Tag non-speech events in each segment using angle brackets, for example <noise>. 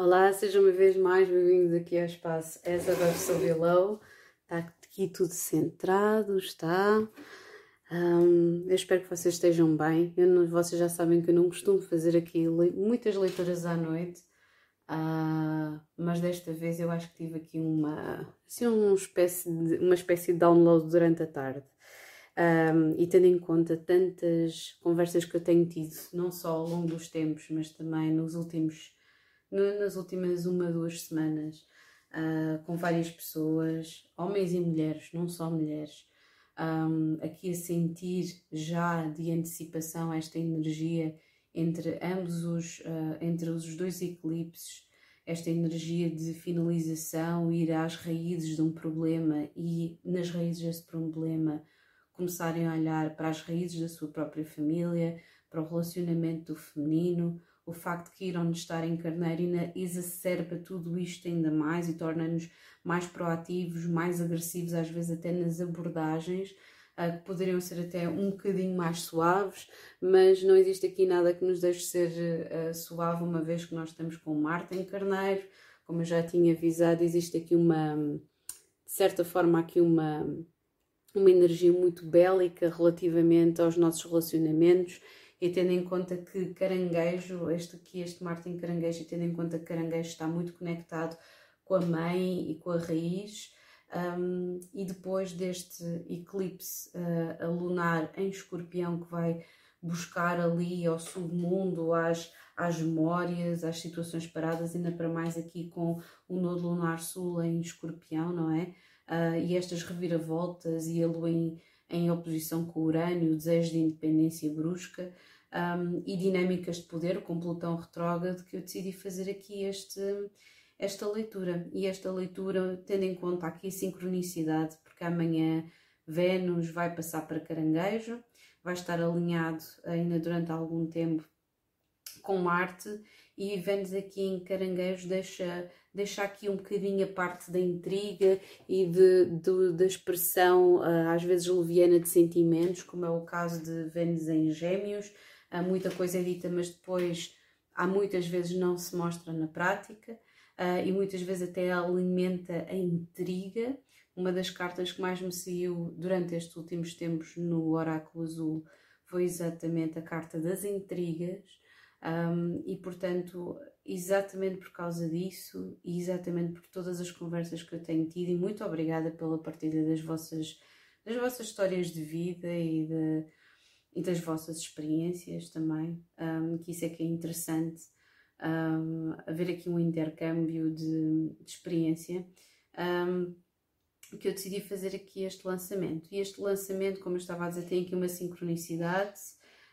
Olá, sejam uma vez mais bem-vindos aqui ao espaço As Above So Below. Está aqui tudo centrado, está. Um, eu espero que vocês estejam bem. Não, vocês já sabem que eu não costumo fazer aqui le muitas leituras à noite, uh, mas desta vez eu acho que tive aqui uma, assim, uma, espécie de, uma espécie de download durante a tarde. Um, e tendo em conta tantas conversas que eu tenho tido, não só ao longo dos tempos, mas também nos últimos nas últimas uma, duas semanas, uh, com várias pessoas, homens e mulheres, não só mulheres, um, aqui a sentir já de antecipação esta energia entre ambos os, uh, entre os dois eclipses, esta energia de finalização, ir às raízes de um problema e nas raízes desse problema começarem a olhar para as raízes da sua própria família, para o relacionamento do feminino, o facto que Quirón estar em carneiro exacerba tudo isto ainda mais e torna-nos mais proativos, mais agressivos, às vezes até nas abordagens, uh, que poderiam ser até um bocadinho mais suaves, mas não existe aqui nada que nos deixe ser uh, suave, uma vez que nós estamos com Marte em carneiro, como eu já tinha avisado, existe aqui uma, de certa forma, aqui uma, uma energia muito bélica relativamente aos nossos relacionamentos e tendo em conta que caranguejo, este aqui, este Martin caranguejo, e tendo em conta que caranguejo está muito conectado com a mãe e com a raiz, um, e depois deste eclipse uh, lunar em escorpião que vai buscar ali ao submundo, às, às memórias, às situações paradas, ainda para mais aqui com o nodo lunar sul em escorpião, não é? Uh, e estas reviravoltas e a lua em, em oposição com Urânio, desejo de independência brusca um, e dinâmicas de poder, com Plutão retrógrado, que eu decidi fazer aqui este, esta leitura. E esta leitura, tendo em conta aqui a sincronicidade, porque amanhã Vênus vai passar para Caranguejo, vai estar alinhado ainda durante algum tempo com Marte e Vênus aqui em Caranguejo deixa, deixa aqui um bocadinho a parte da intriga e de, de, da expressão ah, às vezes leviana de sentimentos, como é o caso de Vênus em Gêmeos. Há muita coisa é dita, mas depois há muitas vezes não se mostra na prática ah, e muitas vezes até alimenta a intriga. Uma das cartas que mais me saiu durante estes últimos tempos no Oráculo Azul foi exatamente a carta das intrigas um, e portanto, exatamente por causa disso e exatamente por todas as conversas que eu tenho tido, e muito obrigada pela partilha das vossas, das vossas histórias de vida e, de, e das vossas experiências também, um, que isso é que é interessante, um, haver aqui um intercâmbio de, de experiência. Que eu decidi fazer aqui este lançamento. E este lançamento, como eu estava a dizer, tem aqui uma sincronicidade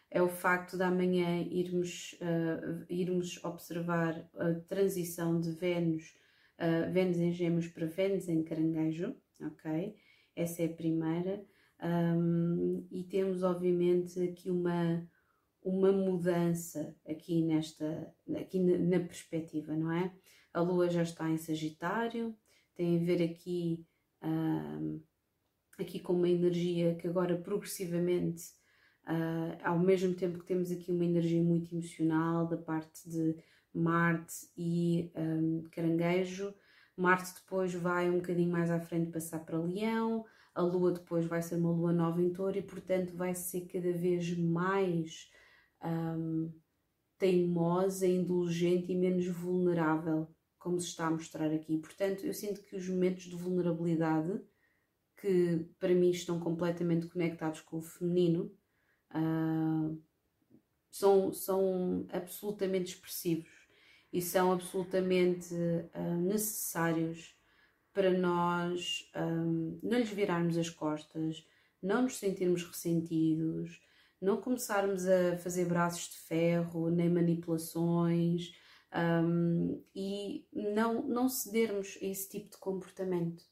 é o facto de amanhã irmos, uh, irmos observar a transição de Vênus, uh, Vênus em Gêmeos para Vênus em Caranguejo, ok? Essa é a primeira. Um, e temos, obviamente, aqui uma, uma mudança aqui nesta, aqui na, na perspectiva, não é? A Lua já está em Sagitário, tem a ver aqui, um, aqui com uma energia que agora progressivamente Uh, ao mesmo tempo que temos aqui uma energia muito emocional da parte de Marte e um, Caranguejo, Marte depois vai um bocadinho mais à frente passar para Leão, a Lua depois vai ser uma Lua nova em Touro e portanto vai ser cada vez mais um, teimosa, indulgente e menos vulnerável, como se está a mostrar aqui. Portanto, eu sinto que os momentos de vulnerabilidade, que para mim estão completamente conectados com o feminino, uh, são, são absolutamente expressivos e são absolutamente uh, necessários para nós um, não lhes virarmos as costas, não nos sentirmos ressentidos, não começarmos a fazer braços de ferro, nem manipulações um, e não, não cedermos a esse tipo de comportamento.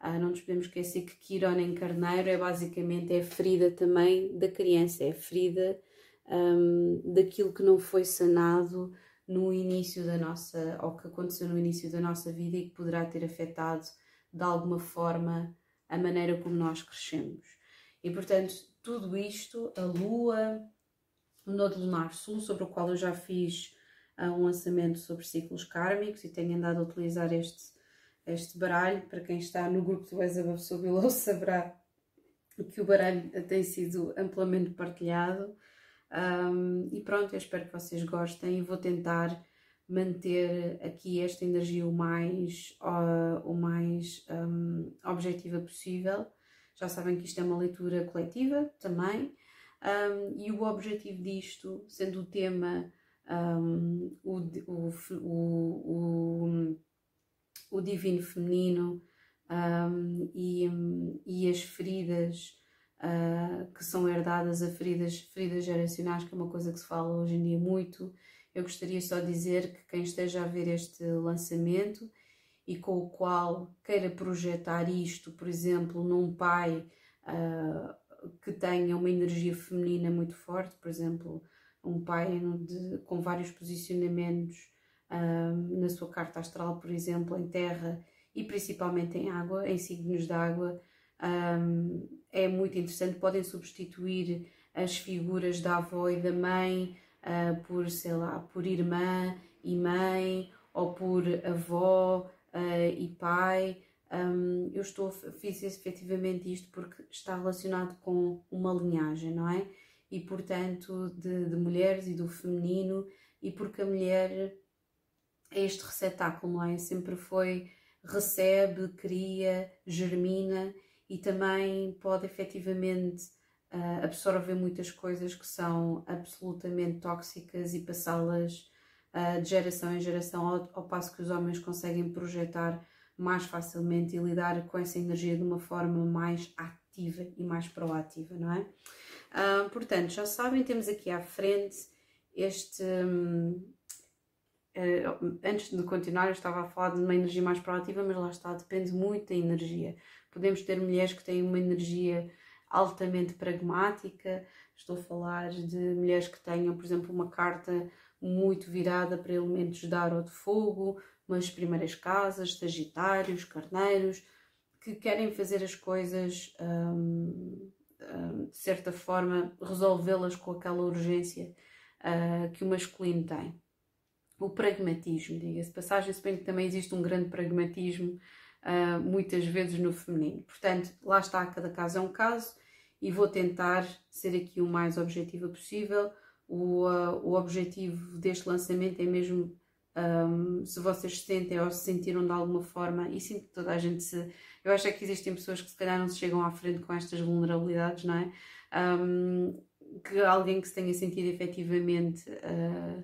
Ah, não nos podemos esquecer que Quirona em carneiro é basicamente é ferida também da criança, é ferida um, daquilo que não foi sanado no início da nossa, ou que aconteceu no início da nossa vida e que poderá ter afetado de alguma forma a maneira como nós crescemos. E portanto, tudo isto, a Lua, o Nodo Lunar Sul, sobre o qual eu já fiz um lançamento sobre ciclos kármicos e tenho andado a utilizar este, este baralho. Para quem está no grupo do Ezabaf Below saberá que o baralho tem sido amplamente partilhado. Um, e pronto, eu espero que vocês gostem e vou tentar manter aqui esta energia o mais, o mais um, objetiva possível. Já sabem que isto é uma leitura coletiva também, um, e o objetivo disto, sendo o tema um, o, o, o, o, divino feminino e, e as feridas uh, que são herdadas a feridas, feridas geracionais, que é uma coisa que se fala hoje em dia muito. Eu gostaria só de dizer que quem esteja a ver este lançamento e com o qual queira projetar isto, por exemplo, num pai uh, que tenha uma energia feminina muito forte, por exemplo, um pai de, com vários posicionamentos na sua carta astral, por exemplo, em terra e principalmente em água, em signos de água, um, é muito interessante. Podem substituir as figuras da avó e da mãe uh, por, sei lá, por irmã e mãe, ou por avó uh, e pai. Um, eu estou, fiz efetivamente isto porque está relacionado com uma linhagem, não é? E portanto, de, de mulheres e do feminino, e porque a mulher este receptáculo, não é? Sempre foi, recebe, cria, germina e também pode efetivamente uh, absorver muitas coisas que são absolutamente tóxicas e passá-las uh, de geração em geração, ao, ao, passo que os homens conseguem projetar mais facilmente e lidar com essa energia de uma forma mais ativa e mais proativa, não é? Uh, portanto, já sabem, temos aqui à frente este. Um, antes de continuar, eu estava a falar de uma energia mais proativa, mas lá está, depende muito da energia. Podemos ter mulheres que têm uma energia altamente pragmática, estou a falar de mulheres que tenham, por exemplo, uma carta muito virada para elementos de ar ou de fogo, umas primeiras casas, sagitários, carneiros, que querem fazer as coisas hum, hum, de certa forma, resolvê-las com aquela urgência uh, que o masculino tem. O pragmatismo, diga-se passagem, se bem que também existe um grande pragmatismo uh, muitas vezes no feminino. Portanto, lá está, cada caso é um caso e vou tentar ser aqui o mais objetiva possível. O, uh, o objetivo deste lançamento é mesmo um, se vocês se sentem ou se sentiram de alguma forma, e sinto que toda a gente se. Eu acho é que existem pessoas que se calhar não se chegam à frente com estas vulnerabilidades, não é? Um, que alguém que se tenha sentido efetivamente uh,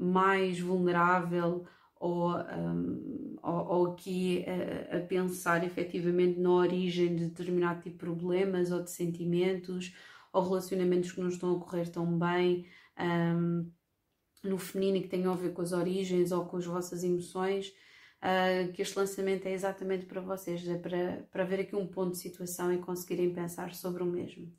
mais vulnerável ou, um, ou, ou, aqui a, a, pensar efetivamente na origem de determinado tipo de problemas ou de sentimentos ou relacionamentos que não estão a correr tão bem um, no feminino e que tenham a ver com as origens ou com as vossas emoções, uh, que este lançamento é exatamente para vocês, é para, para ver aqui um ponto de situação e conseguirem pensar sobre o mesmo.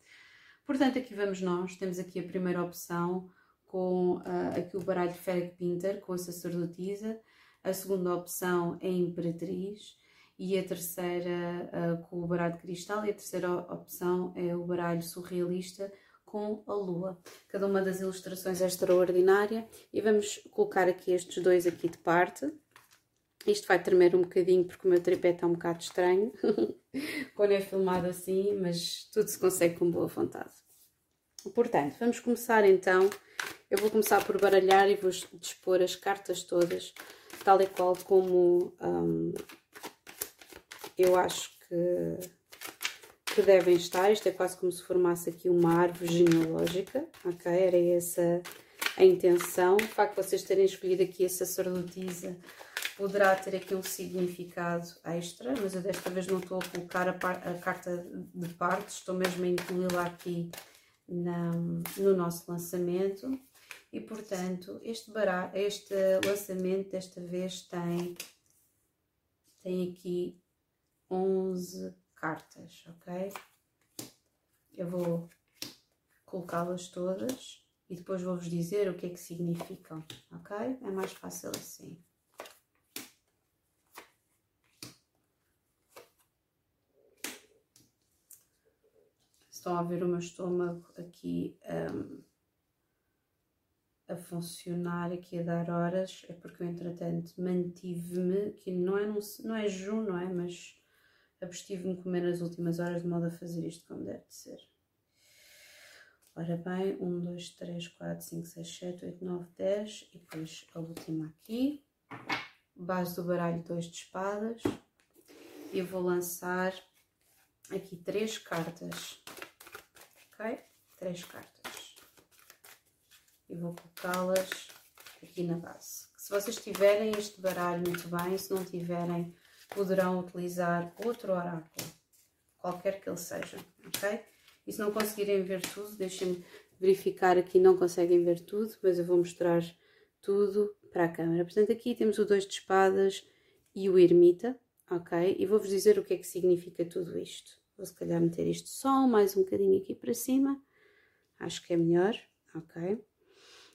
Portanto, aqui vamos nós, temos aqui a primeira opção com uh, aqui o baralho Ferric Pinter, com a sacerdotisa, a segunda opção é Imperatriz e a terceira uh, com o baralho cristal e a terceira opção é o baralho surrealista com a lua. Cada uma das ilustrações é extraordinária e vamos colocar aqui estes dois aqui de parte. Isto vai tremer um bocadinho porque o meu tripé está um bocado estranho <laughs> quando é filmado assim, mas tudo se consegue com boa vontade. Portanto, vamos começar então. Eu vou começar por baralhar e vou dispor as cartas todas tal e qual como um, eu acho que, que devem estar. Isto é quase como se formasse aqui uma árvore genealógica, ok? Era essa a intenção. O facto de vocês terem escolhido aqui a sacerdotisa poderá ter aqui um significado extra, mas eu desta vez não estou a colocar a, a carta de partes, estou mesmo a incluí-la aqui na, no nosso lançamento. E, portanto, este, baralho, este lançamento desta vez tem, tem aqui 11 cartas, ok? Eu vou colocá-las todas e depois vou-vos dizer o que é que significam, ok? É mais fácil assim. Estão a ver o meu estômago aqui um, a funcionar aqui a dar horas é porque eu entretanto mantive-me, que não é, não é jejum, não é? Mas abstive-me comer nas últimas horas de modo a fazer isto como deve de ser. Ora bem, 1, 2, 3, 4, 5, 6, 7, 8, 9, 10 e depois a última aqui. Base do baralho 2 de espadas. E vou lançar aqui três cartas, Três cartas. E vou colocá-las aqui na base. Se vocês tiverem este baralho muito bem, se não tiverem, poderão utilizar outro oráculo, qualquer que ele seja, ok? E se não conseguirem ver tudo, deixem-me verificar aqui, não conseguem ver tudo, mas eu vou mostrar tudo para a câmera. Portanto, aqui temos o dois de espadas e o ermita, ok? E vou-vos dizer o que é que significa tudo isto. Vou se calhar meter isto só mais um bocadinho aqui para cima, acho que é melhor, ok?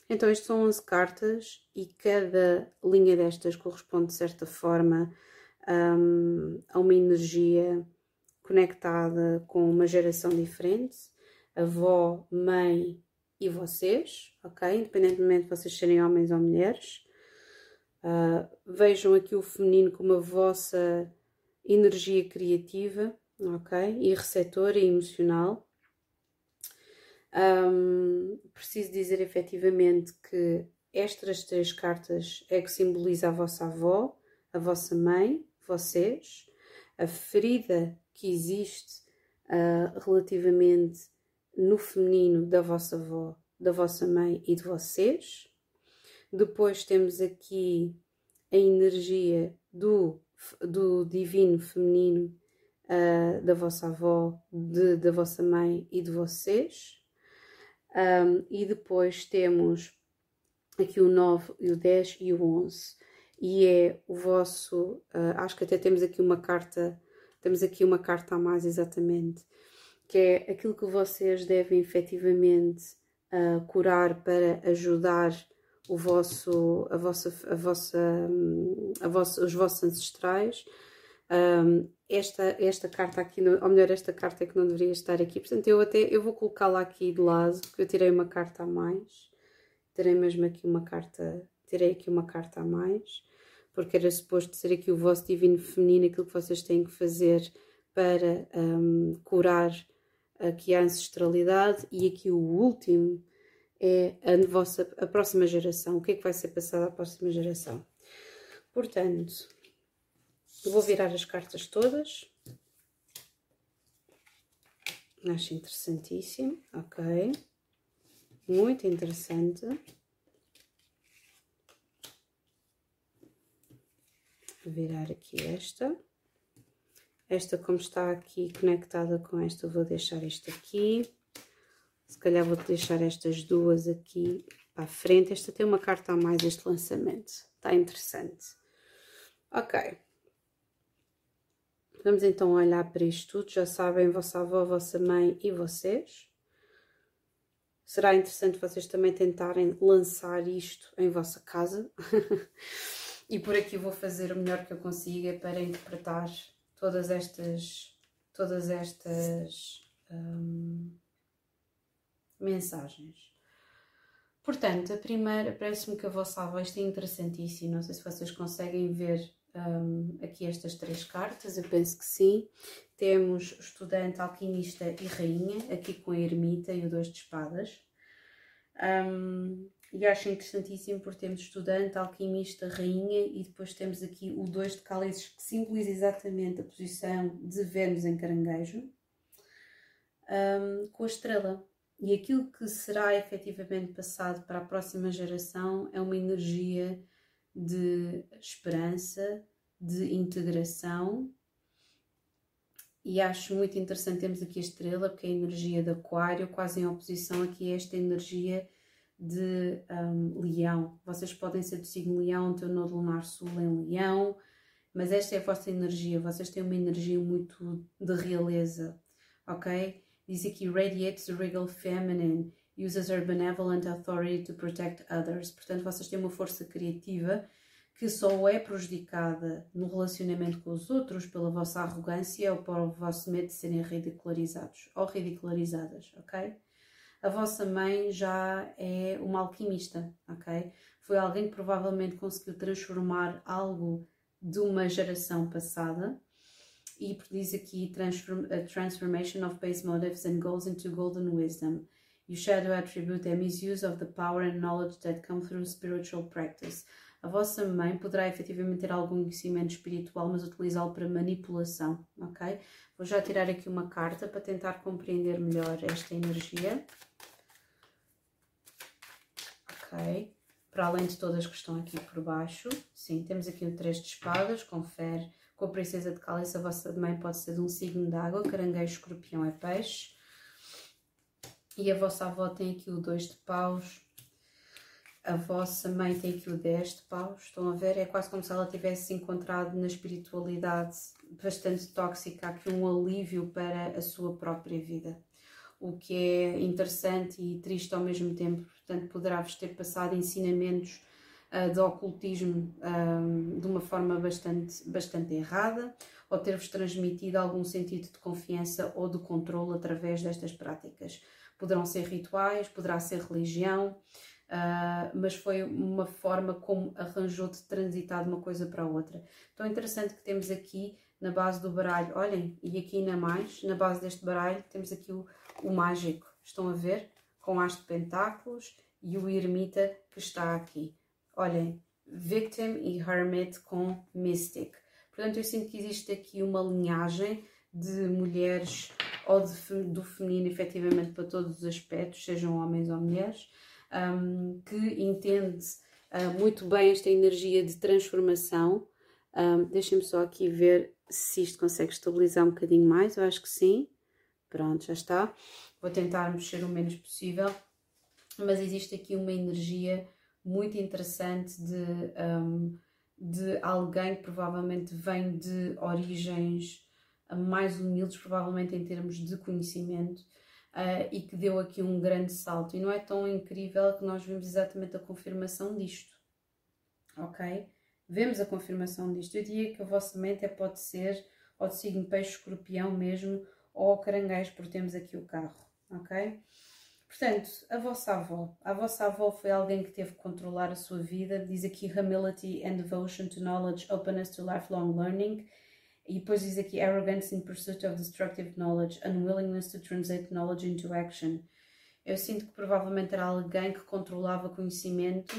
Então, isto são 11 cartas e cada linha destas corresponde de certa forma um, a uma energia conectada com uma geração diferente, avó, mãe e vocês, ok? Independentemente de vocês serem homens ou mulheres. Uh, vejam aqui o feminino como a vossa energia criativa, ok? E receptora e emocional. Um, preciso dizer efetivamente que estas três cartas é que simboliza a vossa avó, a vossa mãe, vocês, a ferida que existe uh, relativamente no feminino da vossa avó, da vossa mãe e de vocês. Depois temos aqui a energia do, do divino feminino uh, da vossa avó, de, da vossa mãe e de vocês. Um, e depois temos aqui o 9, o 10 e o 11. E é o vosso, uh, acho que até temos aqui uma carta temos aqui uma carta a mais, exatamente, que é aquilo que vocês devem efetivamente uh, curar para ajudar o vosso, a vossa, a vossa, a vossa, os vossos ancestrais. Um, esta, esta carta aqui, ou melhor, esta carta é que não deveria estar aqui, portanto eu até eu vou colocá-la aqui de lado, porque eu tirei uma carta a mais, terei mesmo aqui uma carta, tirei aqui uma carta a mais porque era suposto ser aqui o vosso divino feminino, aquilo que vocês têm que fazer para um, curar aqui a ancestralidade, e aqui o último é a, vossa, a próxima geração, o que é que vai ser passado à próxima geração. Portanto, vou virar as cartas todas. Acho interessantíssimo, ok. Muito interessante. virar aqui esta. Esta, como está aqui conectada com esta, vou deixar esta aqui. Se calhar vou deixar estas duas aqui para frente. Esta tem uma carta a mais este lançamento. Está interessante. Ok. Vamos então olhar para isto tudo. Já sabem, vossa avó, vossa mãe e vocês. Será interessante vocês também tentarem lançar isto em vossa casa. <laughs> E por aqui vou fazer o melhor que eu consiga para interpretar todas estas, todas estas hum, mensagens. Portanto, a primeira, parece-me que a vossa avó, isto é interessantíssimo, não sei se vocês conseguem ver um, aqui estas três cartas, eu penso que sim. Temos estudante, alquimista e rainha, aqui com a ermita e o dois de espadas. Um, e acho interessantíssimo porque temos estudante, alquimista, rainha e depois temos aqui o dois de cálices que simboliza exatamente a posição de Vênus em caranguejo um, com a estrela. E aquilo que será efetivamente passado para a próxima geração é uma energia de esperança, de integração. E acho muito interessante termos aqui a estrela, porque é a energia de Aquário, quase em oposição aqui a esta energia de um, Leão. Vocês podem ser do signo Leão, teu nodo lunar sul em Leão, mas esta é a vossa energia. Vocês têm uma energia muito de realeza, ok? Diz aqui: radiates the regal feminine, uses her benevolent authority to protect others. Portanto, vocês têm uma força criativa que só é prejudicada no relacionamento com os outros pela vossa arrogância ou pelo vosso medo de serem ridicularizados ou ridicularizadas, ok? a vossa mãe já é uma alquimista, ok? Foi alguém que provavelmente conseguiu transformar algo de uma geração passada e diz aqui transform, a transformation of base motives and goals into golden wisdom. You shadow attribute a misuse of the power and knowledge that come through spiritual practice. A vossa mãe poderá efetivamente ter algum conhecimento espiritual, mas utilizá-lo para manipulação, ok? Vou já tirar aqui uma carta para tentar compreender melhor esta energia. Ok. Para além de todas que estão aqui por baixo. Sim, temos aqui o Três de Espadas, confere com a Princesa de Cálice. A vossa mãe pode ser de um signo de água, caranguejo, escorpião é peixe. E a vossa avó tem aqui o Dois de Paus. A vossa mãe tem aqui o 10 de paus, estão a ver? É quase como se ela tivesse encontrado na espiritualidade bastante tóxica aqui um alívio para a sua própria vida o que é interessante e triste ao mesmo tempo. Portanto, poderá-vos ter passado ensinamentos uh, de ocultismo um, de uma forma bastante, bastante errada ou ter-vos transmitido algum sentido de confiança ou de controle através destas práticas. Poderão ser rituais, poderá ser religião, uh, mas foi uma forma como arranjou de transitar de uma coisa para outra. Então é interessante que temos aqui na base do baralho, olhem, e aqui ainda mais, na base deste baralho, temos aqui o, o mágico, estão a ver? Com as de pentáculos e o ermita que está aqui. Olhem, victim e hermit com mystic. Portanto, eu sinto que existe aqui uma linhagem de mulheres ou de, do feminino, efetivamente, para todos os aspectos, sejam homens ou mulheres, um, que entende uh, muito bem esta energia de transformação. Um, Deixem-me só aqui ver se isto consegue estabilizar um bocadinho mais, eu acho que sim. Pronto, já está. Vou tentar mexer o menos possível, mas existe aqui uma energia muito interessante de, um, de alguém que provavelmente vem de origens mais humildes, provavelmente em termos de conhecimento, uh, e que deu aqui um grande salto. E não é tão incrível que nós vimos exatamente a confirmação disto, ok? Vemos a confirmação disto. Eu diria que a vossa mente é, pode ser ou de signo peixe, escorpião mesmo, ou caranguejo, porque temos aqui o carro, ok? Portanto, a vossa avó. A vossa avó foi alguém que teve que controlar a sua vida. Diz aqui humility and devotion to knowledge, openness to lifelong learning. E depois diz aqui arrogance in pursuit of destructive knowledge, unwillingness to translate knowledge into action. Eu sinto que provavelmente era alguém que controlava conhecimento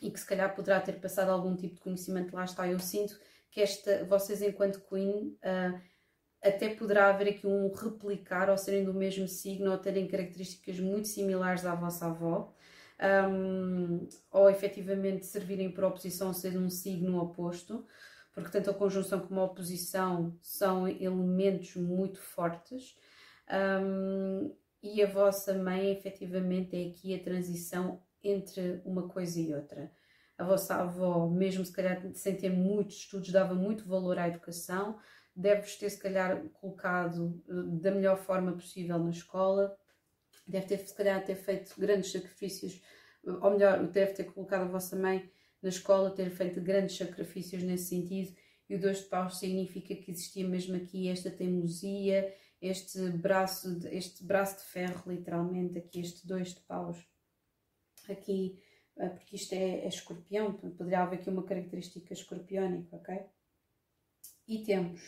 e que se calhar poderá ter passado algum tipo de conhecimento, lá está. Eu sinto que esta, vocês enquanto Queen, uh, até poderá haver aqui um replicar ou serem do mesmo signo ou terem características muito similares à vossa avó. Um, ou efetivamente servirem para oposição ser um signo oposto, porque tanto a conjunção como a oposição são elementos muito fortes. Um, e a vossa mãe efetivamente é aqui a transição entre uma coisa e outra. A vossa avó, mesmo se calhar sem ter muitos estudos, dava muito valor à educação, deve-vos ter se calhar colocado eh, da melhor forma possível na escola, deve ter se calhar ter feito grandes sacrifícios, ou melhor, deve ter colocado a vossa mãe na escola, ter feito grandes sacrifícios nesse sentido, e o dois de paus significa que existia mesmo aqui esta teimosia, este braço, este braço de ferro, literalmente, aqui este dois de paus aqui, eh, porque isto é, é escorpião, poderia haver aqui uma característica escorpiónica, ok? E temos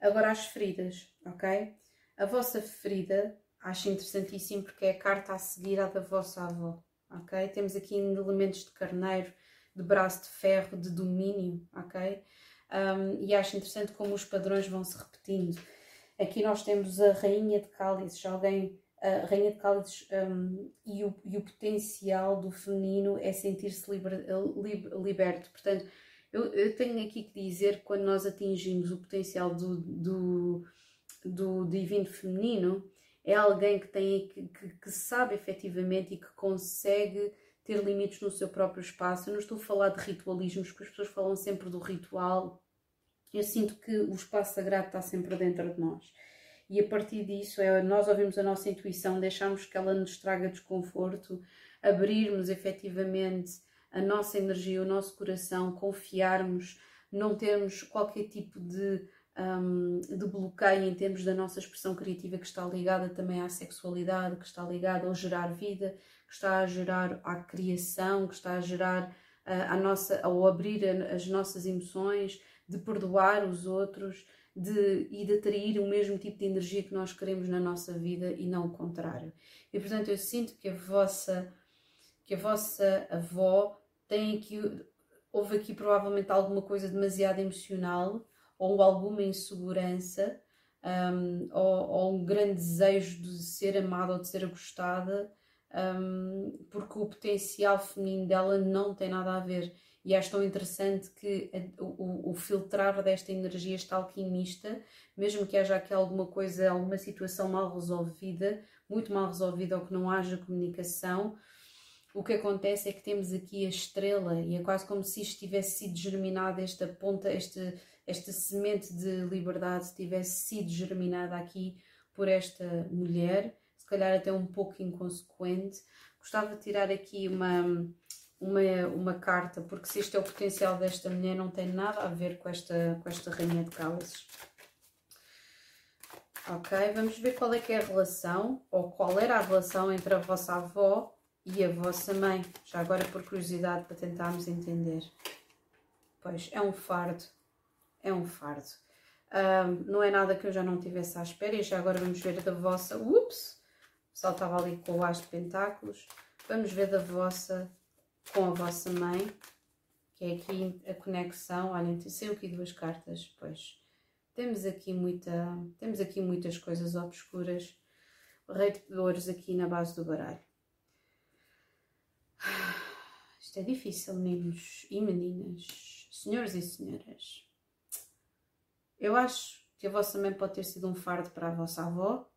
agora as feridas, ok? A vossa ferida acho interessantíssimo porque é a carta a seguir à da vossa avó, ok? Temos aqui elementos de carneiro, de braço de ferro, de domínio, ok? Um, e acho interessante como os padrões vão se repetindo. Aqui nós temos a rainha de cálices, alguém a Rainha de Cálices um, e, o, e, o, potencial do feminino é sentir-se liber, liberto. Portanto, eu, eu, tenho aqui que dizer que quando nós atingimos o potencial do, do, do divino feminino, é alguém que, tem, que, que, que sabe efetivamente e que consegue ter limites no seu próprio espaço. Eu não estou a falar de ritualismos, porque as pessoas falam sempre do ritual. Eu sinto que o espaço sagrado está sempre dentro de nós e a partir disso é nós ouvimos a nossa intuição, deixarmos que ela nos traga desconforto, abrirmos efetivamente a nossa energia, o nosso coração, confiarmos, não termos qualquer tipo de um, de bloqueio em termos da nossa expressão criativa que está ligada também à sexualidade, que está ligada ao gerar vida, que está a gerar à criação, que está a gerar uh, a nossa, ao abrir as nossas emoções, de perdoar os outros de, e de atrair o mesmo tipo de energia que nós queremos na nossa vida e não o contrário. E portanto eu sinto que a vossa, que a vossa avó tem aqui, houve aqui provavelmente alguma coisa demasiado emocional ou alguma insegurança um, ou, ou, um grande desejo de ser amada ou de ser gostada, um, porque o potencial feminino dela não tem nada a ver. E acho tão interessante que o, o, filtrar desta energia está alquimista, mesmo que haja aqui alguma coisa, alguma situação mal resolvida, muito mal resolvida ou que não haja comunicação, o que acontece é que temos aqui a estrela e é quase como se isto tivesse sido germinado, esta ponta, este, esta semente de liberdade tivesse sido germinada aqui por esta mulher, calhar até um pouco inconsequente. Gostava de tirar aqui uma, uma, uma carta, porque se este é o potencial desta mulher, não tem nada a ver com esta, com esta rainha de cálices. Ok, vamos ver qual é que é a relação, ou qual era a relação entre a vossa avó e a vossa mãe. Já agora por curiosidade, para tentarmos entender. Pois, é um fardo é um fardo. Um, não é nada que eu já não tivesse à espera e já agora vamos ver da vossa. Ups! Pessoal estava ali com o as de pentáculos. Vamos ver da vossa com a vossa mãe, que é aqui a conexão. Olhem, tem aqui duas cartas, pois. Temos aqui muita, temos aqui muitas coisas obscuras. O rei de ouros aqui na base do baralho. <sighs> Isto é difícil, meninos e meninas, senhores e senhoras. Eu acho que a vossa mãe pode ter sido um fardo para a vossa avó,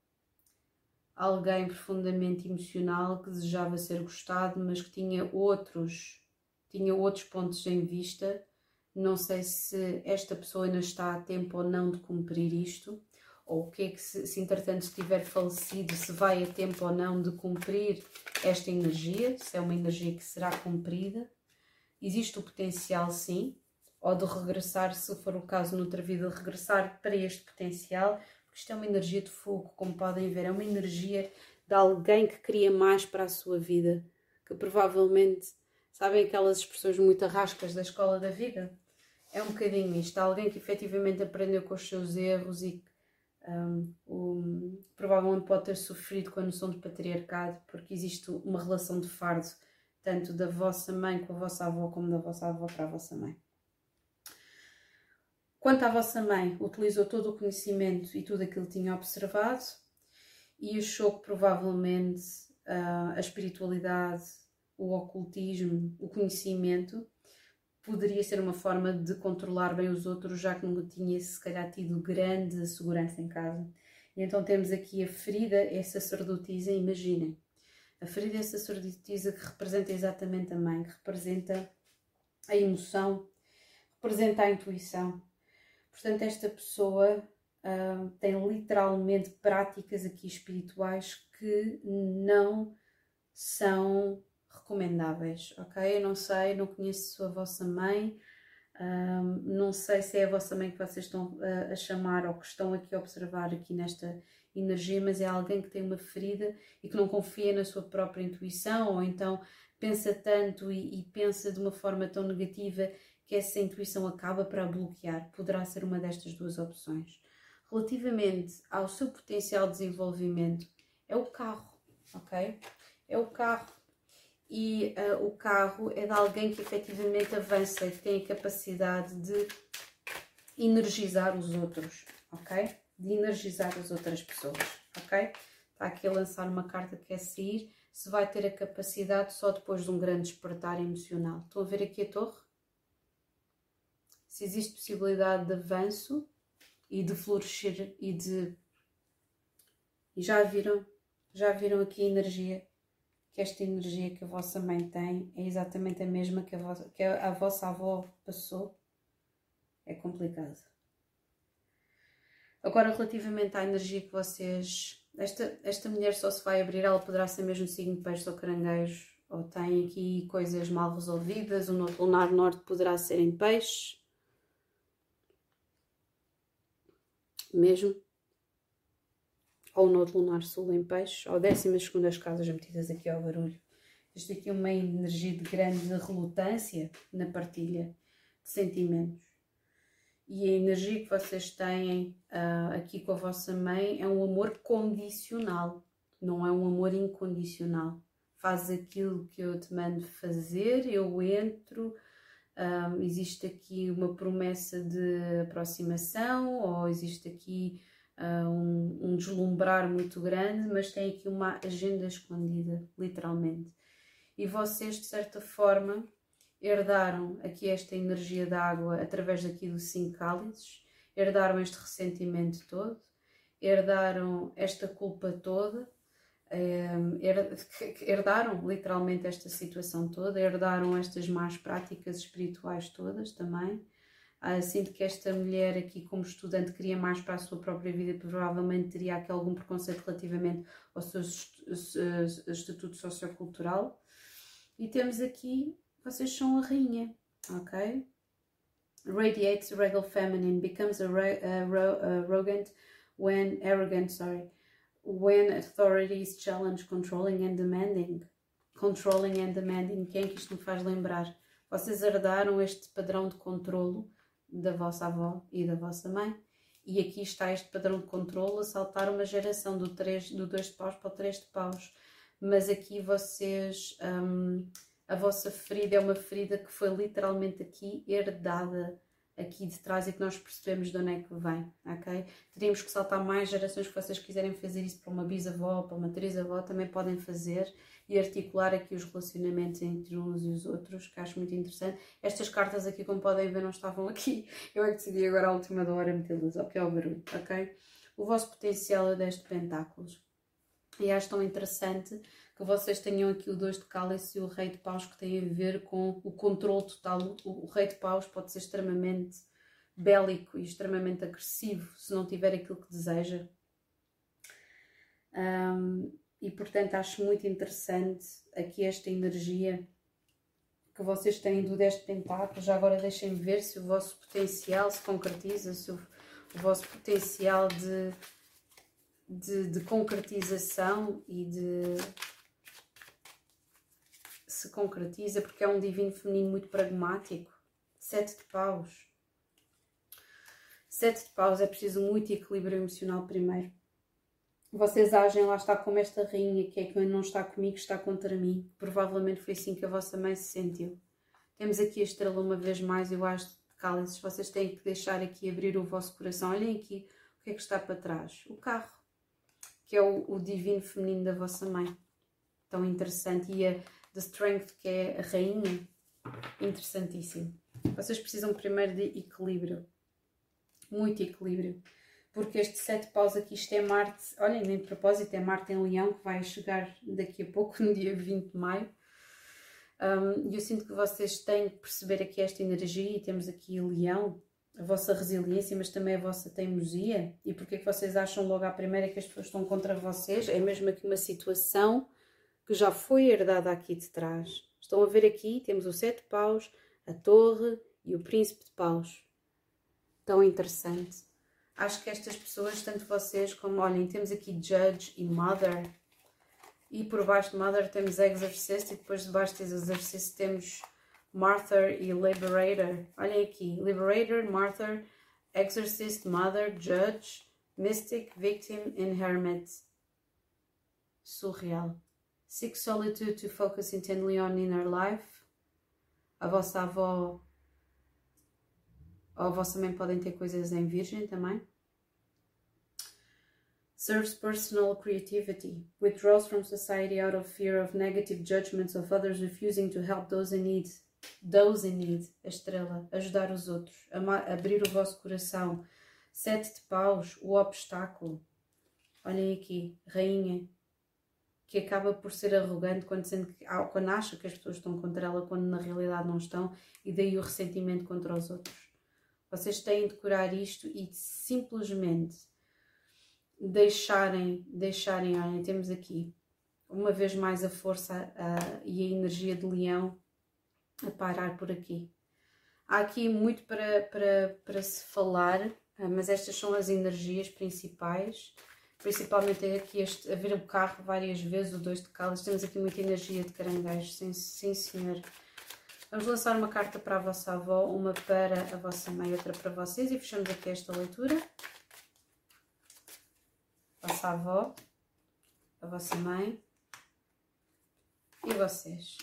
alguém profundamente emocional que desejava ser gostado, mas que tinha outros, tinha outros pontos em vista. Não sei se esta pessoa ainda está a tempo ou não de cumprir isto, ou o que é que se, se entretanto tiver falecido, se vai a tempo ou não de cumprir esta energia, se é uma energia que será cumprida. Existe o potencial, sim, ou de regressar, se for o caso, noutra vida, regressar para este potencial, porque isto é uma energia de fogo, como podem ver, é uma energia de alguém que cria mais para a sua vida, que provavelmente, sabem aquelas expressões muito arrascas da escola da vida? É um bocadinho isto, alguém que efetivamente aprendeu com os seus erros e um, um, provavelmente pode ter sofrido com a noção de patriarcado, porque existe uma relação de fardo, tanto da vossa mãe com a vossa avó, como da vossa avó para a vossa mãe. Quanto à vossa mãe, utilizou todo o conhecimento e tudo aquilo que tinha observado e achou que provavelmente uh, a espiritualidade, o ocultismo, o conhecimento poderia ser uma forma de controlar bem os outros, já que nunca tinha se calhar tido grande segurança em casa. E então temos aqui a ferida é sacerdotisa, imaginem. A ferida é sacerdotisa que representa exatamente a mãe, que representa a emoção, representa a intuição, Portanto, esta pessoa uh, tem literalmente práticas aqui espirituais que não são recomendáveis, ok? Eu não sei, não conheço a vossa mãe, um, não sei se é a vossa mãe que vocês estão a, a, chamar ou que estão aqui a observar aqui nesta energia, mas é alguém que tem uma ferida e que não confia na sua própria intuição ou então pensa tanto e, e pensa de uma forma tão negativa que essa intuição acaba para bloquear. Poderá ser uma destas duas opções. Relativamente ao seu potencial de desenvolvimento, é o carro, ok? É o carro. E uh, o carro é de alguém que efetivamente avança e tem a capacidade de energizar os outros, ok? De energizar as outras pessoas, ok? Está aqui a lançar uma carta que quer sair, se vai ter a capacidade só depois de um grande despertar emocional. Estão a ver aqui a torre? Se existe possibilidade de avanço e de florescer e de. E já viram? Já viram aqui a energia? Que esta energia que a vossa mãe tem é exatamente a mesma que a vossa, que a, vossa avó passou? É complicado. Agora, relativamente à energia que vocês. Esta, esta mulher só se vai abrir, ela poderá ser mesmo signo de peixe ou caranguejo, ou tem aqui coisas mal resolvidas, o lunar norte poderá ser em peixe, mesmo. Ou no lunar sul em peixe, ou décimas segundas casas metidas aqui ao barulho. Existe aqui uma energia de grande relutância na partilha de sentimentos. E a energia que vocês têm uh, aqui com a vossa mãe é um amor condicional, não é um amor incondicional. Faz aquilo que eu te mando fazer, eu entro, um, existe aqui uma promessa de aproximação ou existe aqui uh, um, um, deslumbrar muito grande, mas tem aqui uma agenda escondida, literalmente. E vocês, de certa forma, herdaram aqui esta energia da água através daqui dos cinco cálices, herdaram este ressentimento todo, herdaram esta culpa toda, herdaram literalmente esta situação toda, herdaram estas más práticas espirituais todas também. Uh, sinto que esta mulher aqui, como estudante, queria mais para a sua própria vida, provavelmente teria aqui algum preconceito relativamente ao seu estatuto sociocultural. E temos aqui, vocês são a rainha, ok? Radiates regal feminine, becomes arrogant when arrogant, sorry, when authorities challenge controlling and demanding. Controlling and demanding, quem é que isto me faz lembrar? Vocês herdaram este padrão de controlo da vossa avó e da vossa mãe. E aqui está este padrão de controlo a saltar uma geração do 2 do dois de paus para o 3 de paus. Mas aqui vocês, hum, a vossa ferida é uma ferida que foi literalmente aqui herdada aqui de trás e que nós percebemos de onde é que vem, ok? Teríamos que saltar mais gerações que vocês quiserem fazer isso para uma bisavó, para uma trisavó, também podem fazer e articular aqui os relacionamentos entre uns e os outros, que acho muito interessante. Estas cartas aqui, como podem ver, não estavam aqui. Eu é que decidi agora à última da hora metê-las, ok? Ao barulho, ok? O vosso potencial é deste pentáculos. E acho tão interessante que vocês tenham aqui o dois de cálice e o rei de paus que tem a ver com o controle total. O, rei de paus pode ser extremamente bélico e extremamente agressivo se não tiver aquilo que deseja. Um, e portanto acho muito interessante aqui esta energia que vocês têm do 10 de pentáculos. Já agora deixem ver se o vosso potencial se concretiza, se o, o vosso potencial de, de, de concretização e de se concretiza porque é um divino feminino muito pragmático. Sete de paus. Sete de paus é preciso muito equilíbrio emocional primeiro. Vocês agem lá está como esta rainha que é que não está comigo, está contra mim. Provavelmente foi assim que a vossa mãe se sentiu. Temos aqui a estrela uma vez mais, eu acho de cálices. Vocês têm que deixar aqui abrir o vosso coração. Olhem aqui o que é que está para trás. O carro, que é o, o divino feminino da vossa mãe. Tão interessante. E a, The Strength, que é a rainha, interessantíssimo. Vocês precisam primeiro de equilíbrio, muito equilíbrio, porque este sete paus aqui, isto é Marte, olhem, nem de propósito, é Marte em Leão, que vai chegar daqui a pouco, <laughs> no dia 20 de maio. E um, eu sinto que vocês têm que perceber aqui esta energia, e temos aqui Leão, a vossa resiliência, mas também a vossa teimosia. E porque é que vocês acham logo à primeira que as pessoas estão contra vocês? É mesmo aqui uma situação que já foi herdada aqui de trás. Estão a ver aqui, temos o sete paus, a torre e o príncipe de paus. Tão interessante. Acho que estas pessoas, tanto vocês como, olhem, temos aqui Judge e Mother. E por baixo de Mother temos Exorcist e depois debaixo de Exorcist temos Martyr e Liberator. Olhem aqui, Liberator, Martyr, Exorcist, Mother, Judge, Mystic, Victim e Hermit. Surreal. Seek solitude to focus intently on inner life. A vossa avó ou vossa mãe podem ter coisas em virgem também. Serves personal creativity. Withdraws from society out of fear of negative judgments of others, refusing to help those in need. Those in need, a estrela, ajudar os outros, abrir o vosso coração. Sete de paus, o obstáculo. Olhem aqui, rainha, que acaba por ser arrogante quando, sente que, quando acha que as pessoas estão contra ela, quando na realidade não estão, e daí o ressentimento contra os outros. Vocês têm de curar isto e de simplesmente deixarem, deixarem, temos aqui uma vez mais a força e a energia de leão a parar por aqui. Há aqui muito para, para, para se falar uh, mas estas são as energias principais. Principalmente aqui este, a ver o carro várias vezes, o dois de calas. Temos aqui muita energia de caranguejo, sim, sim senhor. Vamos lançar uma carta para a vossa avó, uma para a vossa mãe, outra para vocês e fechamos aqui esta leitura. Vossa avó, a vossa mãe e vocês.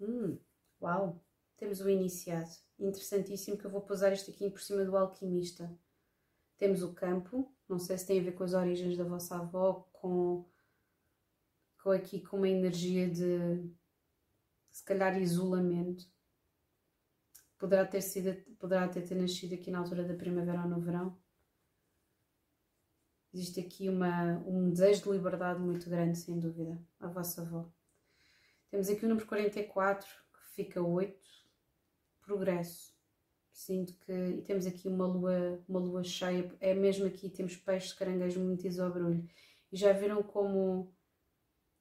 Hum, uau! Temos o iniciado. Interessantíssimo que eu vou pousar isto aqui por cima do alquimista. Temos o campo. Não sei se tem a ver com as origens da vossa avó, com, com aqui com uma energia de se calhar isolamento. Poderá ter sido, poderá ter, ter nascido aqui na altura da primavera ou no verão. Existe aqui uma, um desejo de liberdade muito grande, sem dúvida, a vossa avó. Temos aqui o número 44, que fica 8, progresso. Sinto que. E temos aqui uma lua, uma lua cheia, é mesmo aqui, temos peixes, caranguejo, muito isobrulho. E já viram como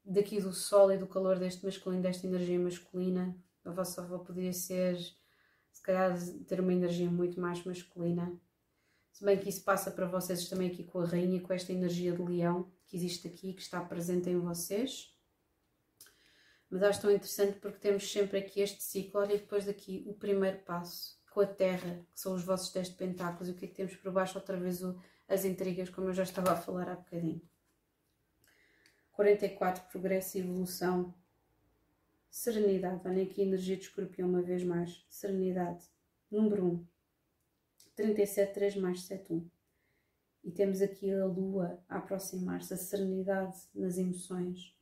daqui do sol e do calor deste masculino, desta energia masculina, a vossa avó poderia ser, se calhar, ter uma energia muito mais masculina. Se bem que isso passa para vocês também aqui com a rainha, com esta energia de leão que existe aqui, que está presente em vocês. Mas acho tão interessante porque temos sempre aqui este ciclo. Olha, depois daqui o primeiro passo com a Terra, que são os vossos 10 pentáculos, e o que é que temos por baixo? Outra vez o, as intrigas, como eu já estava a falar há bocadinho. 44, progresso e evolução. Serenidade, olha aqui energia de escorpião uma vez mais. Serenidade. Número 1. 37, 3 mais 7, 1. E temos aqui a lua a aproximar-se, a serenidade nas emoções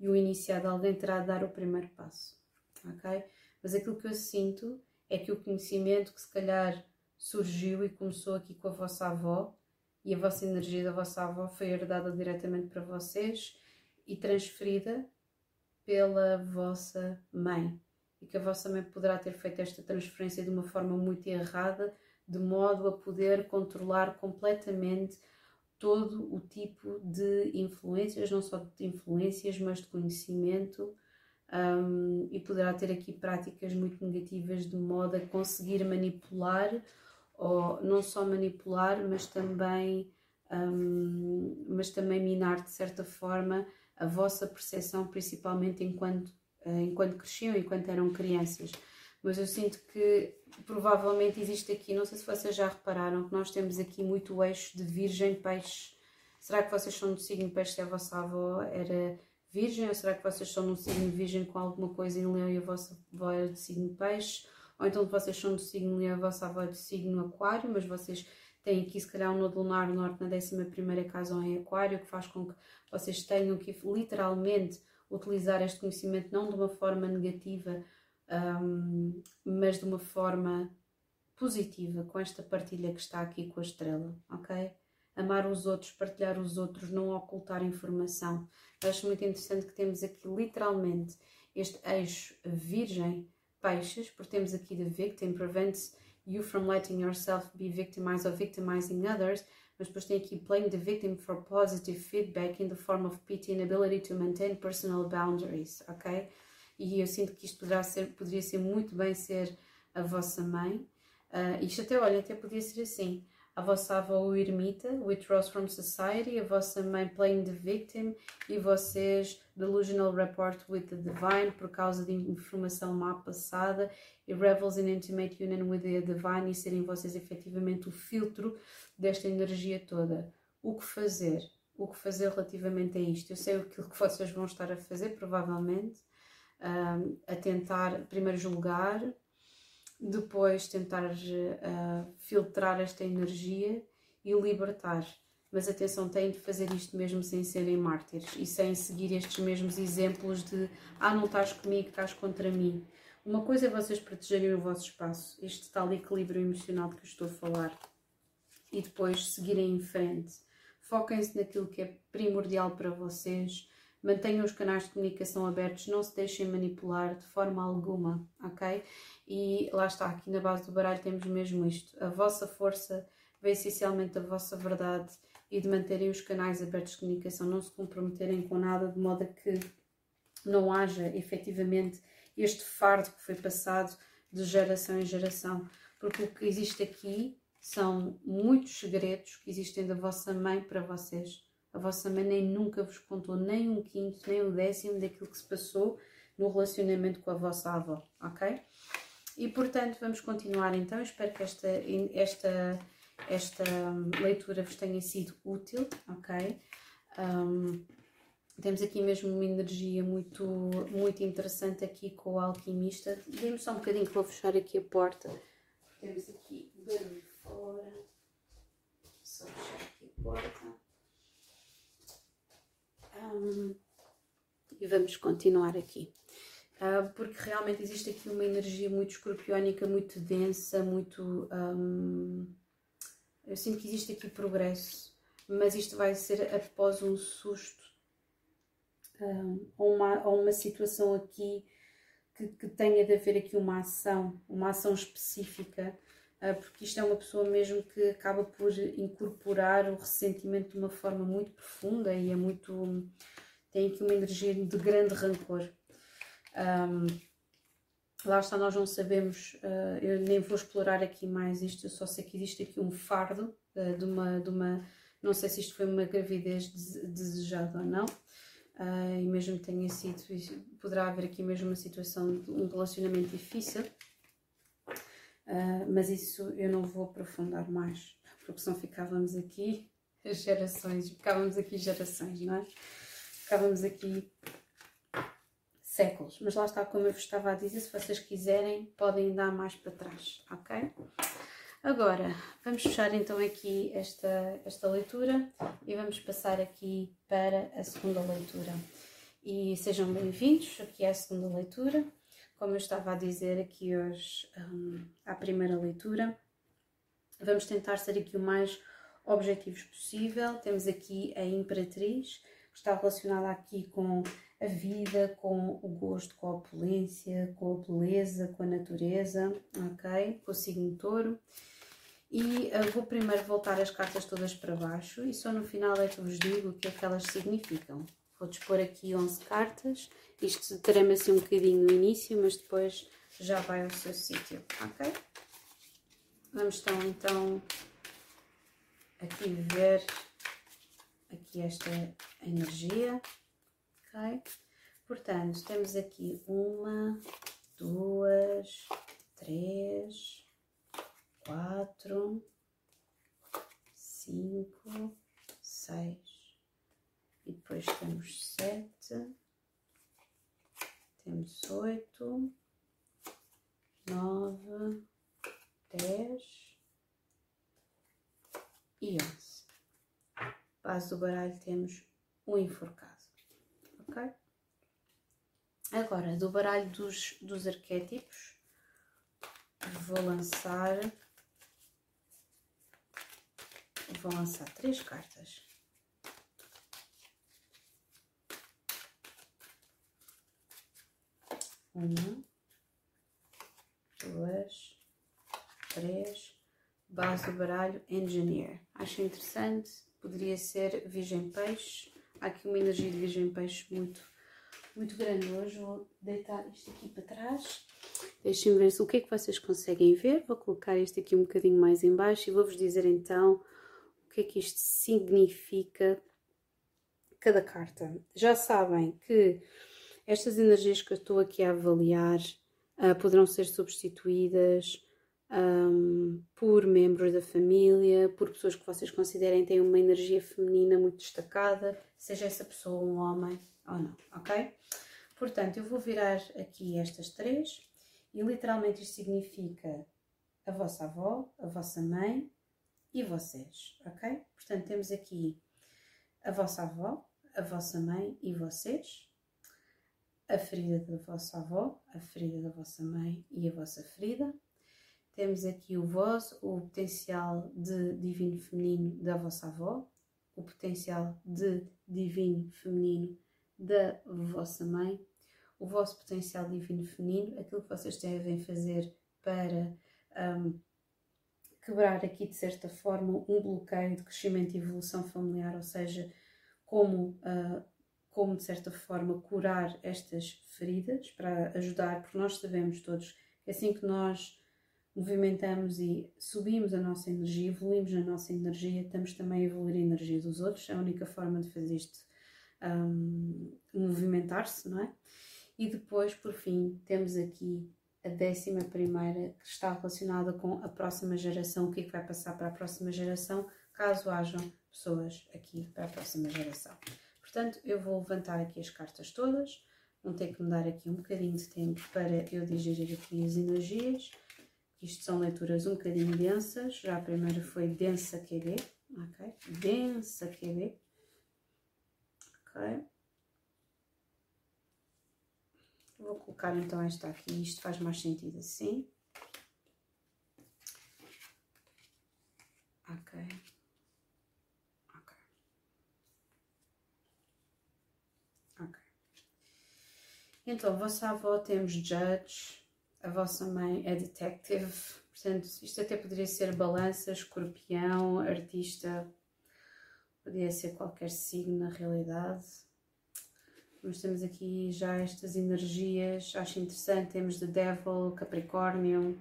e o iniciado, alguém terá de dar o primeiro passo, ok? Mas aquilo que eu sinto é que o conhecimento que se calhar surgiu e começou aqui com a vossa avó e a vossa energia da vossa avó foi herdada diretamente para vocês e transferida pela vossa mãe. E que a vossa mãe poderá ter feito esta transferência de uma forma muito errada, de modo a poder controlar completamente todo o tipo de influências, não só de influências, mas de conhecimento, um, e poderá ter aqui práticas muito negativas de modo a conseguir manipular, ou não só manipular, mas também, um, mas também minar de certa forma a vossa percepção, principalmente enquanto, uh, enquanto cresciam, enquanto eram crianças mas eu sinto que provavelmente existe aqui, não sei se vocês já repararam, que nós temos aqui muito o eixo de virgem peixe. Será que vocês são do signo peixe se a vossa avó era virgem? Ou será que vocês são do signo virgem com alguma coisa em leão e a vossa avó era do signo peixe? Ou então vocês são do signo leão e a vossa avó é do signo aquário, mas vocês têm aqui se calhar um nodo lunar norte na 11 casa ou em aquário, que faz com que vocês tenham que literalmente utilizar este conhecimento não de uma forma negativa, um, mas de uma forma positiva, com esta partilha que está aqui com a estrela, ok? Amar os outros, partilhar os outros, não ocultar informação. Acho muito interessante que temos aqui literalmente este eixo virgem peixes, porque temos aqui the victim, prevents you from letting yourself be victimized or victimizing others, mas depois tem aqui playing the victim for positive feedback in the form of pity and ability to maintain personal boundaries, ok? e eu sinto que isto poderá ser, poderia ser muito bem ser a vossa mãe. Uh, isto até, olha, até podia ser assim. A vossa avó o ermita, withdraws from society, a vossa mãe playing the victim e vocês delusional rapport with the divine por causa de informação má passada e revels in intimate union with the divine e serem vocês efetivamente o filtro desta energia toda. O que fazer? O que fazer relativamente a isto? Eu sei o que vocês vão estar a fazer, provavelmente, a tentar primeiro julgar, depois tentar uh, filtrar esta energia e libertar. Mas atenção, têm de fazer isto mesmo sem serem mártires e sem seguir estes mesmos exemplos de ah, não estás comigo, estás contra mim. Uma coisa é vocês protegerem o vosso espaço, este tal equilíbrio emocional de que estou a falar, e depois seguirem em frente. Foquem-se naquilo que é primordial para vocês, mantenham os canais de comunicação abertos, não se deixem manipular de forma alguma, ok? E lá está, aqui na base do baralho temos mesmo isto. A vossa força vem essencialmente da vossa verdade e de manterem os canais abertos de comunicação, não se comprometerem com nada, de modo a que não haja efetivamente este fardo que foi passado de geração em geração. Porque o que existe aqui são muitos segredos que existem da vossa mãe para vocês. A vossa mãe nem nunca vos contou nem um quinto, nem um décimo daquilo que se passou no relacionamento com a vossa avó, ok? E portanto, vamos continuar então. Espero que esta, esta, esta leitura vos tenha sido útil, ok? Um, temos aqui mesmo uma energia muito, muito interessante aqui com o alquimista. Dê-me só um bocadinho que vou fechar aqui a porta. Temos aqui barulho fora. Só fechar aqui a porta. Um, e vamos continuar aqui. Uh, porque realmente existe aqui uma energia muito escorpiónica, muito densa, muito. Um, eu sinto que existe aqui progresso, mas isto vai ser após um susto ou, uma, ou uma situação aqui que, que, tenha de haver aqui uma ação, uma ação específica, uh, porque isto é uma pessoa mesmo que acaba por incorporar o ressentimento de uma forma muito profunda e é muito. Tem aqui uma energia de grande rancor. Um, lá está, nós não sabemos, uh, eu nem vou explorar aqui mais isto, eu só sei que existe aqui um fardo uh, de, uma, de uma. Não sei se isto foi uma gravidez desejada ou não, uh, e mesmo que tenha sido, poderá haver aqui mesmo uma situação de um relacionamento difícil, mas isso eu não vou aprofundar mais, porque senão ficávamos aqui <laughs> gerações, ficávamos aqui gerações, não é? Ficávamos aqui séculos, mas lá está, como eu vos estava a dizer, se vocês quiserem, podem dar mais para trás, ok? Agora, vamos fechar então aqui esta, esta leitura e vamos passar aqui para a segunda leitura. E sejam bem-vindos aqui à segunda leitura. Como eu estava a dizer aqui hoje, um, à primeira leitura, vamos tentar ser aqui o mais objetivos possível. Temos aqui a Imperatriz, está relacionada aqui com a vida, com o gosto, com a opulência, com a beleza, com a natureza, ok? Com o signo touro. E uh, vou primeiro voltar as cartas todas para baixo e só no final é que vos digo o que é que elas significam. Vou dispor aqui 11 cartas, isto terá-me assim um bocadinho no início, mas depois já vai ao seu sítio, ok? Vamos então, então aqui ver aqui esta energia, ok? Portanto, temos aqui uma, duas, três, quatro, cinco, seis e depois temos sete, temos oito, nove, dez e onze. Base do baralho temos um enforcado, ok? Agora, do baralho dos, dos arquétipos, vou lançar vou lançar três cartas. Uma, duas, três. Base do baralho Engineer. Acho interessante. Poderia ser Virgem Peixe. Há aqui uma energia de Virgem Peixe muito, muito grande hoje. Vou deitar isto aqui para trás. Deixem-me ver o que é que vocês conseguem ver. Vou colocar isto aqui um bocadinho mais em baixo e vou-vos dizer então o que é que isto significa cada carta. Já sabem que estas energias que eu estou aqui a avaliar uh, poderão ser substituídas um, por membros da família, por pessoas que vocês considerem têm uma energia feminina muito destacada, seja essa pessoa um homem ou não, ok? Portanto, eu vou virar aqui estas três e literalmente isto significa a vossa avó, a vossa mãe, e vocês, ok? Portanto, temos aqui a vossa avó, a vossa mãe e vocês, a ferida da vossa avó, a ferida da vossa mãe e a vossa ferida. Temos aqui o vós, o potencial de divino feminino da vossa avó, o potencial de divino feminino da vossa mãe, o vosso potencial divino feminino, aquilo que vocês devem fazer para um, quebrar aqui de certa forma um bloqueio de crescimento e evolução familiar, ou seja, como, uh, como de certa forma curar estas feridas para ajudar, porque nós sabemos todos que assim que nós movimentamos e subimos a nossa energia, evoluímos na nossa energia, estamos também a evoluir a energia dos outros. É a única forma de fazer isto um, movimentar-se, não é? E depois, por fim, temos aqui a décima primeira que está relacionada com a próxima geração, o que é que vai passar para a próxima geração, caso hajam pessoas aqui para a próxima geração. Portanto, eu vou levantar aqui as cartas todas, vão ter que me dar aqui um bocadinho de tempo para eu digerir aqui as energias. Isto são leituras um bocadinho densas, já a primeira foi densa QB, ok? Densa QB, ok? Vou colocar então esta aqui, isto faz mais sentido assim. Ok. Ok. Ok. Então, vossa avó temos Judge, a vossa mãe é Detective, portanto, isto até poderia ser balança, escorpião, artista, poderia ser qualquer signo na realidade. Nós temos aqui já estas energias, acho interessante, temos The Devil, Capricórnio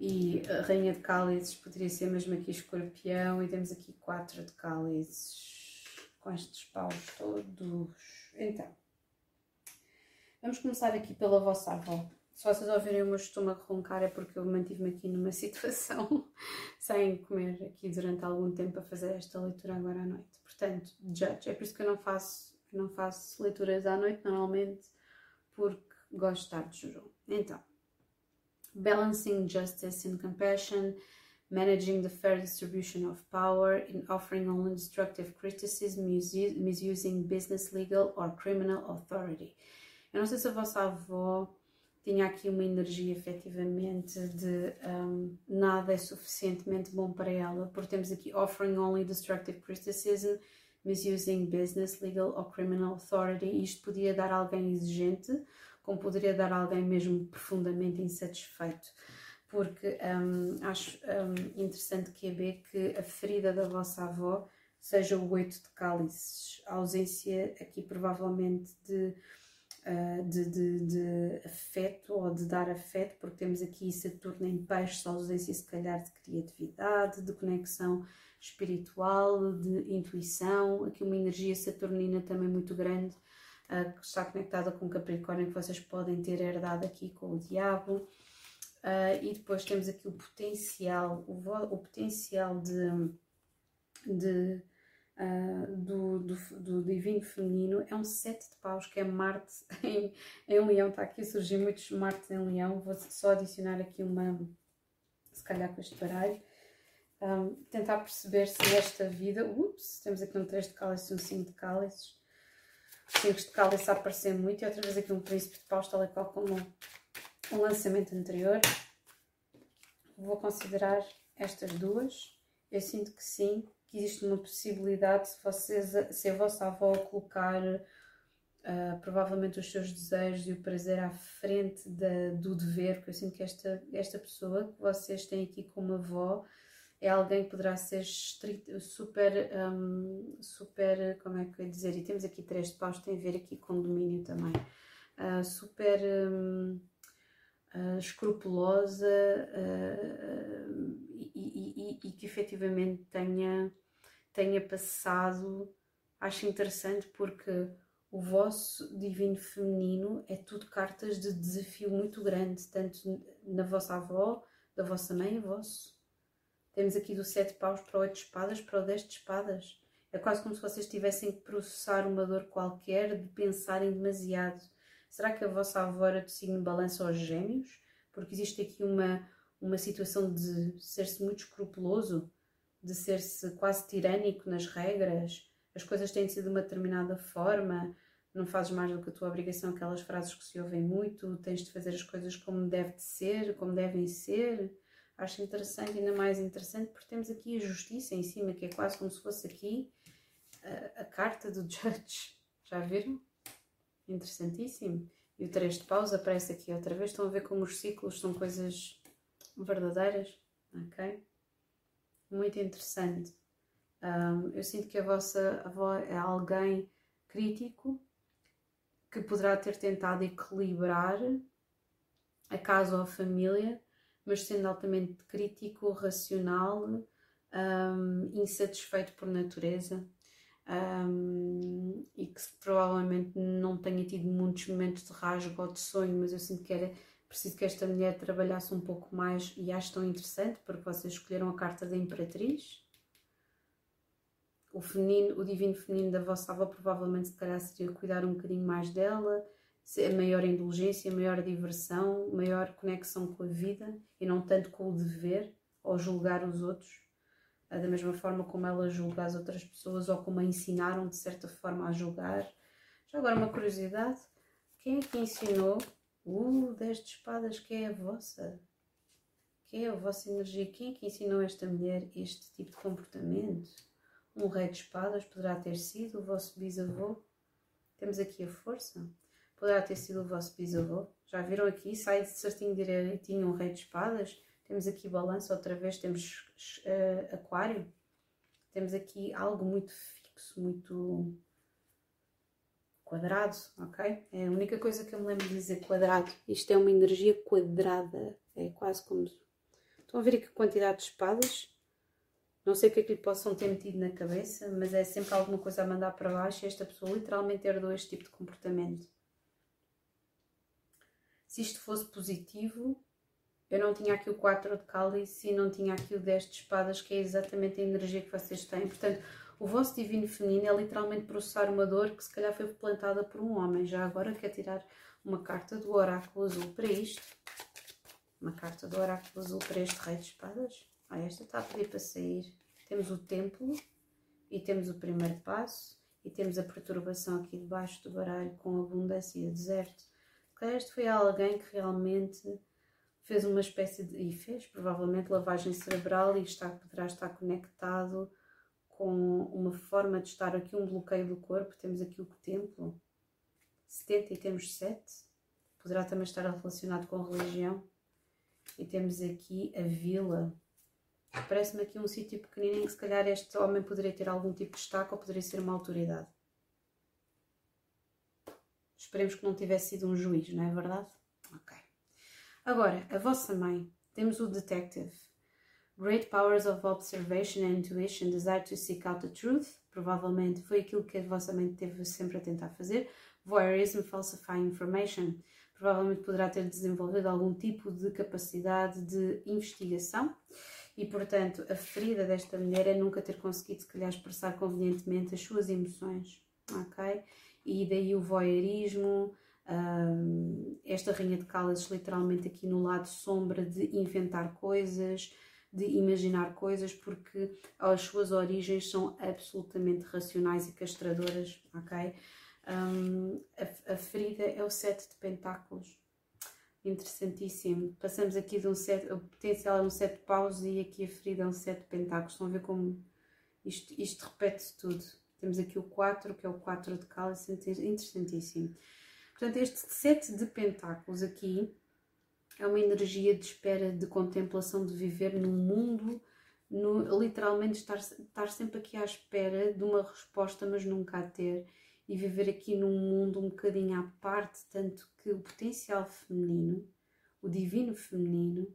e Rainha de Cálices, poderia ser mesmo aqui Escorpião e temos aqui quatro de Cálices com estes paus todos. Então, vamos começar aqui pela vossa avó. Se vocês ouvirem o meu estômago roncar é porque eu mantive-me aqui numa <laughs> situação sem comer aqui durante algum tempo a fazer esta leitura agora à noite. Portanto, judge, é por isso que eu não faço não faço leituras à noite normalmente porque gosto de estar de jejum. Então, balancing justice and compassion, managing the fair distribution of power, in offering only destructive criticism, misusing business, legal or criminal authority. Eu não sei se a vossa avó tinha aqui uma energia efetivamente de um, nada é suficientemente bom para ela, porque temos aqui offering only destructive criticism, misusing business, legal or criminal authority. Isto podia dar alguém exigente, como poderia dar alguém mesmo profundamente insatisfeito. Porque um, acho um, interessante que é que a ferida da vossa avó seja o oito de cálices, a ausência aqui provavelmente de, uh, de, de, de, afeto ou de dar afeto, porque temos aqui Saturno em peixes, a ausência se calhar de criatividade, de conexão espiritual, de intuição, aqui uma energia saturnina também muito grande, uh, que está conectada com Capricórnio, que vocês podem ter herdado aqui com o Diabo. Uh, e depois temos aqui o potencial, o, o potencial de, de uh, do, do, do, divino feminino é um sete de paus, que é Marte <laughs> em, em Leão. Está aqui a surgir muitos Martes em Leão. Vou só adicionar aqui uma, se calhar com este baralho um, tentar perceber se nesta vida, ups, temos aqui um 3 de cálices e um 5 de cálices, os 5 de cálices a aparecer muito e outra vez aqui um príncipe de paus, tal e qual como um lançamento anterior. Vou considerar estas duas, eu sinto que sim, que existe uma possibilidade se, vocês, se a vossa avó colocar uh, provavelmente os seus desejos e o prazer à frente da, do dever, porque eu sinto que esta, esta pessoa que vocês têm aqui como avó é alguém que poderá ser super, um, super, como é que eu ia dizer, e temos aqui três de paus, tem a ver aqui com domínio também, uh, super um, uh, escrupulosa uh, e, e, e, e, que efetivamente tenha, tenha passado, acho interessante porque o vosso divino feminino é tudo cartas de desafio muito grande, tanto na vossa avó, da vossa mãe, vosso temos aqui do sete paus para o oito espadas, para o dez de espadas. É quase como se vocês tivessem que processar uma dor qualquer de pensarem demasiado. Será que a vossa avó era de signo balança aos gêmeos? Porque existe aqui uma, uma situação de ser-se muito escrupuloso, de ser-se quase tirânico nas regras, as coisas têm de ser de uma determinada forma, não fazes mais do que a tua obrigação, aquelas frases que se ouvem muito, tens de fazer as coisas como deve de ser, como devem ser acho interessante, ainda mais interessante, porque temos aqui a justiça em cima, que é quase como se fosse aqui a, a carta do <laughs> judge. Já viram? Interessantíssimo. E o 3 de pausa aparece aqui outra vez. Estão a ver como os ciclos são coisas verdadeiras? Ok? Muito interessante. Um, eu sinto que a vossa avó é alguém crítico que poderá ter tentado equilibrar a casa ou a família mas sendo altamente crítico, racional, um, insatisfeito por natureza um, e que provavelmente não tenha tido muitos momentos de rasgo ou de sonho, mas eu sinto que era preciso que esta mulher trabalhasse um pouco mais e acho tão interessante porque vocês escolheram a carta da Imperatriz. O, feminino, o divino feminino da vossa avó provavelmente se calhar seria cuidar um bocadinho mais dela, a maior indulgência, maior diversão, maior conexão com a vida e não tanto com o dever ou julgar os outros da mesma forma como ela julga as outras pessoas ou como a ensinaram de certa forma a julgar. Já agora uma curiosidade, quem é que ensinou uh, 10 de espadas que é a vossa? Que é a vossa energia? Quem é que ensinou esta mulher este tipo de comportamento? Um rei de espadas poderá ter sido o vosso bisavô? Temos aqui a força. Poderá ter sido o vosso bisavô. Já viram aqui? Sai certinho direitinho um rei de espadas temos aqui balança outra vez, temos uh, aquário, temos aqui algo muito fixo, muito quadrado, ok? É a única coisa que eu me lembro de dizer quadrado. Isto é uma energia quadrada, é quase como... Estão a ver aqui a quantidade de espadas? Não sei o que é que lhe possam ter metido na cabeça, mas é sempre alguma coisa a mandar para baixo e esta pessoa literalmente herdou este tipo de comportamento. Se isto fosse positivo, eu não tinha aqui o 4 de cálice e não tinha aqui o 10 de espadas, que é exatamente a energia que vocês têm. Portanto, o vosso divino feminino é literalmente processar uma dor que se calhar foi plantada por um homem. Já agora quer tirar uma carta do oráculo azul para isto. Uma carta do oráculo azul para este rei de espadas. Ah, esta está a pedir para sair. Temos o templo e temos o primeiro passo e temos a perturbação aqui debaixo do baralho com abundância e deserto. Este foi alguém que realmente fez uma espécie de. e fez provavelmente lavagem cerebral e está, poderá estar conectado com uma forma de estar aqui, um bloqueio do corpo. Temos aqui o templo, 70 e temos 7, poderá também estar relacionado com religião. E temos aqui a vila. Parece-me aqui um sítio pequenino em que se calhar este homem poderia ter algum tipo de destaque ou poderia ser uma autoridade. Esperemos que não tivesse sido um juiz, não é verdade? Ok. Agora, a vossa mãe, temos o detective. Great powers of observation and intuition, desire to seek out the truth. Provavelmente foi aquilo que a vossa mãe teve sempre a tentar fazer. Voyeurism, falsifying information. Provavelmente poderá ter desenvolvido algum tipo de capacidade de investigação e, portanto, a ferida desta mulher é nunca ter conseguido, se calhar, expressar convenientemente as suas emoções, ok? E daí o voyeurismo, um, esta Rainha de Calas, literalmente aqui no lado sombra de inventar coisas, de imaginar coisas, porque as suas origens são absolutamente racionais e castradoras, ok? Um, a, a, ferida é o sete de pentáculos. Interessantíssimo. Passamos aqui de um sete, o potencial é um sete de paus e aqui a ferida é um sete de pentáculos. Estão a ver como isto, isto repete tudo. Temos aqui o 4, que é o 4 de cálice, interessantíssimo. Portanto, este sete de pentáculos aqui é uma energia de espera, de contemplação, de viver num mundo, no, literalmente estar, estar sempre aqui à espera de uma resposta, mas nunca a ter, e viver aqui num mundo um bocadinho à parte, tanto que o potencial feminino, o divino feminino,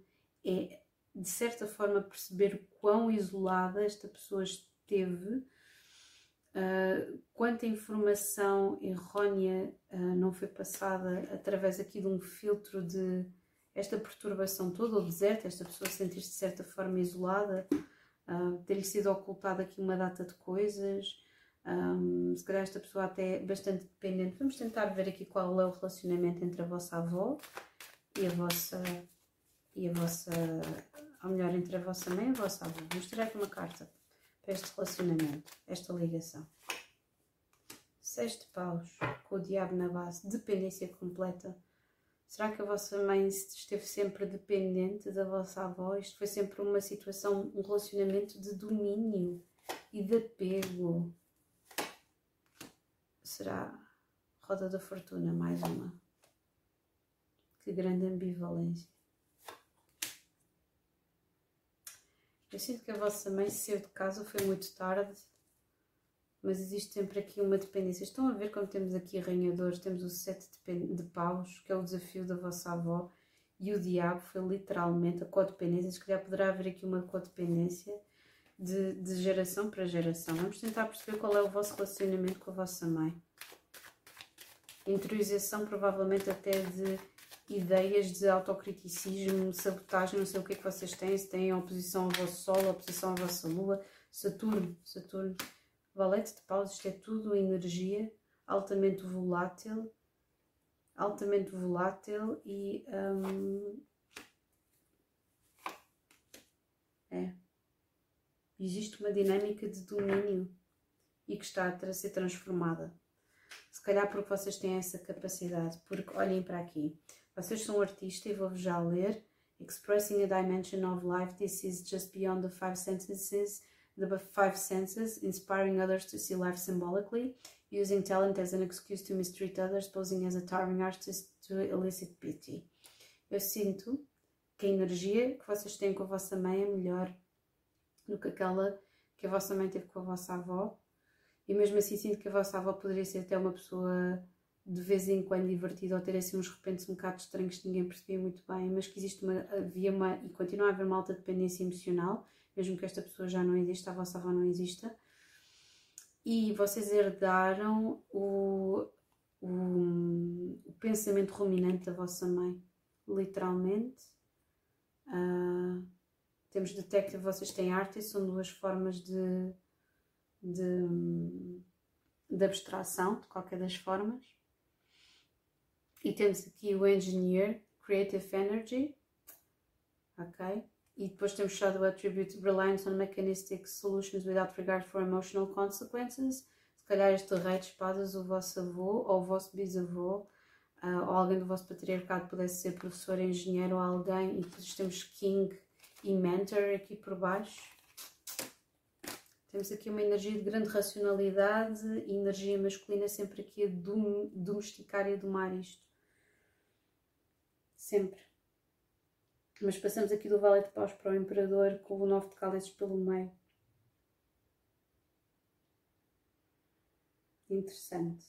é de certa forma perceber quão isolada esta pessoa esteve Uh, quanta informação errónea uh, não foi passada através aqui de um filtro de esta perturbação toda, o deserto, esta pessoa sentir-se de certa forma isolada, uh, ter-lhe sido ocultada aqui uma data de coisas, um, se calhar esta pessoa até é bastante dependente. Vamos tentar ver aqui qual é o relacionamento entre a vossa avó e a vossa, e a vossa, ou melhor, entre a vossa mãe e a vossa avó. Vamos tirar aqui uma carta este relacionamento, esta ligação. Seis de paus, com o diabo na base, dependência completa. Será que a vossa mãe esteve sempre dependente da vossa avó? Isto foi sempre uma situação, um relacionamento de domínio e de apego. Será roda da fortuna, mais uma. Que grande ambivalência. Eu sinto que a vossa mãe saiu de casa, foi muito tarde, mas existe sempre aqui uma dependência. Estão a ver como temos aqui arranhadores, temos o sete de paus, que é o desafio da vossa avó, e o diabo foi literalmente a codependência. Se calhar poderá haver aqui uma codependência de, de geração para geração. Vamos tentar perceber qual é o vosso relacionamento com a vossa mãe. Interiorização, provavelmente até de ideias de autocriticismo, sabotagem, não sei o que é que vocês têm, se têm oposição ao vosso Sol, oposição à vossa Lua, Saturno, Saturno, Valete de Paus, isto é tudo energia altamente volátil, altamente volátil e hum, é existe uma dinâmica de domínio e que está a ser transformada. Se calhar porque vocês têm essa capacidade, porque olhem para aqui, vocês são artistas e vou-vos já ler. Expressing a dimension of life, this is just beyond the five senses, the five senses, inspiring others to see life symbolically, using talent as an excuse to mistreat others, posing as a charming artist to elicit pity. Eu sinto que a energia que vocês têm com a vossa mãe é melhor do que aquela que a vossa mãe teve com a vossa avó. E mesmo assim sinto que a vossa avó poderia ser até uma pessoa de vez em quando divertida ou ter assim uns repentes um bocado estranhos que ninguém percebia muito bem, mas que existe uma, havia uma e continua a haver uma alta dependência emocional, mesmo que esta pessoa já não exista, a vossa avó não exista. E vocês herdaram o, o, o pensamento ruminante da vossa mãe, literalmente. Uh, temos detective, vocês têm arte, são duas formas de, de, de abstração, de qualquer das formas. E temos aqui o Engineer, Creative Energy, ok? E depois temos Shadow Attribute, Reliance on Mechanistic Solutions Without Regard for Emotional Consequences. Se calhar este rei de espadas, o vosso avô ou o vosso bisavô, uh, ou alguém do vosso patriarcado pudesse ser professor, engenheiro ou alguém. E depois temos King, e Mentor aqui por baixo. Temos aqui uma energia de grande racionalidade e energia masculina sempre aqui a domesticar e a domar isto. Sempre. Mas passamos aqui do Vale de Paus para o Imperador com o Nove de Cálices pelo meio. Interessante.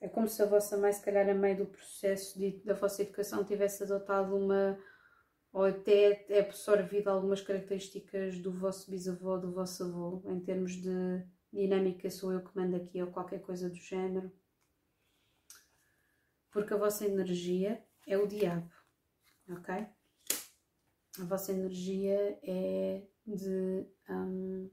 É como se a vossa mãe, se calhar, a meio do processo de, da vossa educação, tivesse adotado uma ou até é absorvido algumas características do vosso bisavô, do vosso avô, em termos de dinâmica, sou eu que mando aqui ou qualquer coisa do género. Porque a vossa energia é o diabo, ok? A vossa energia é de. Um,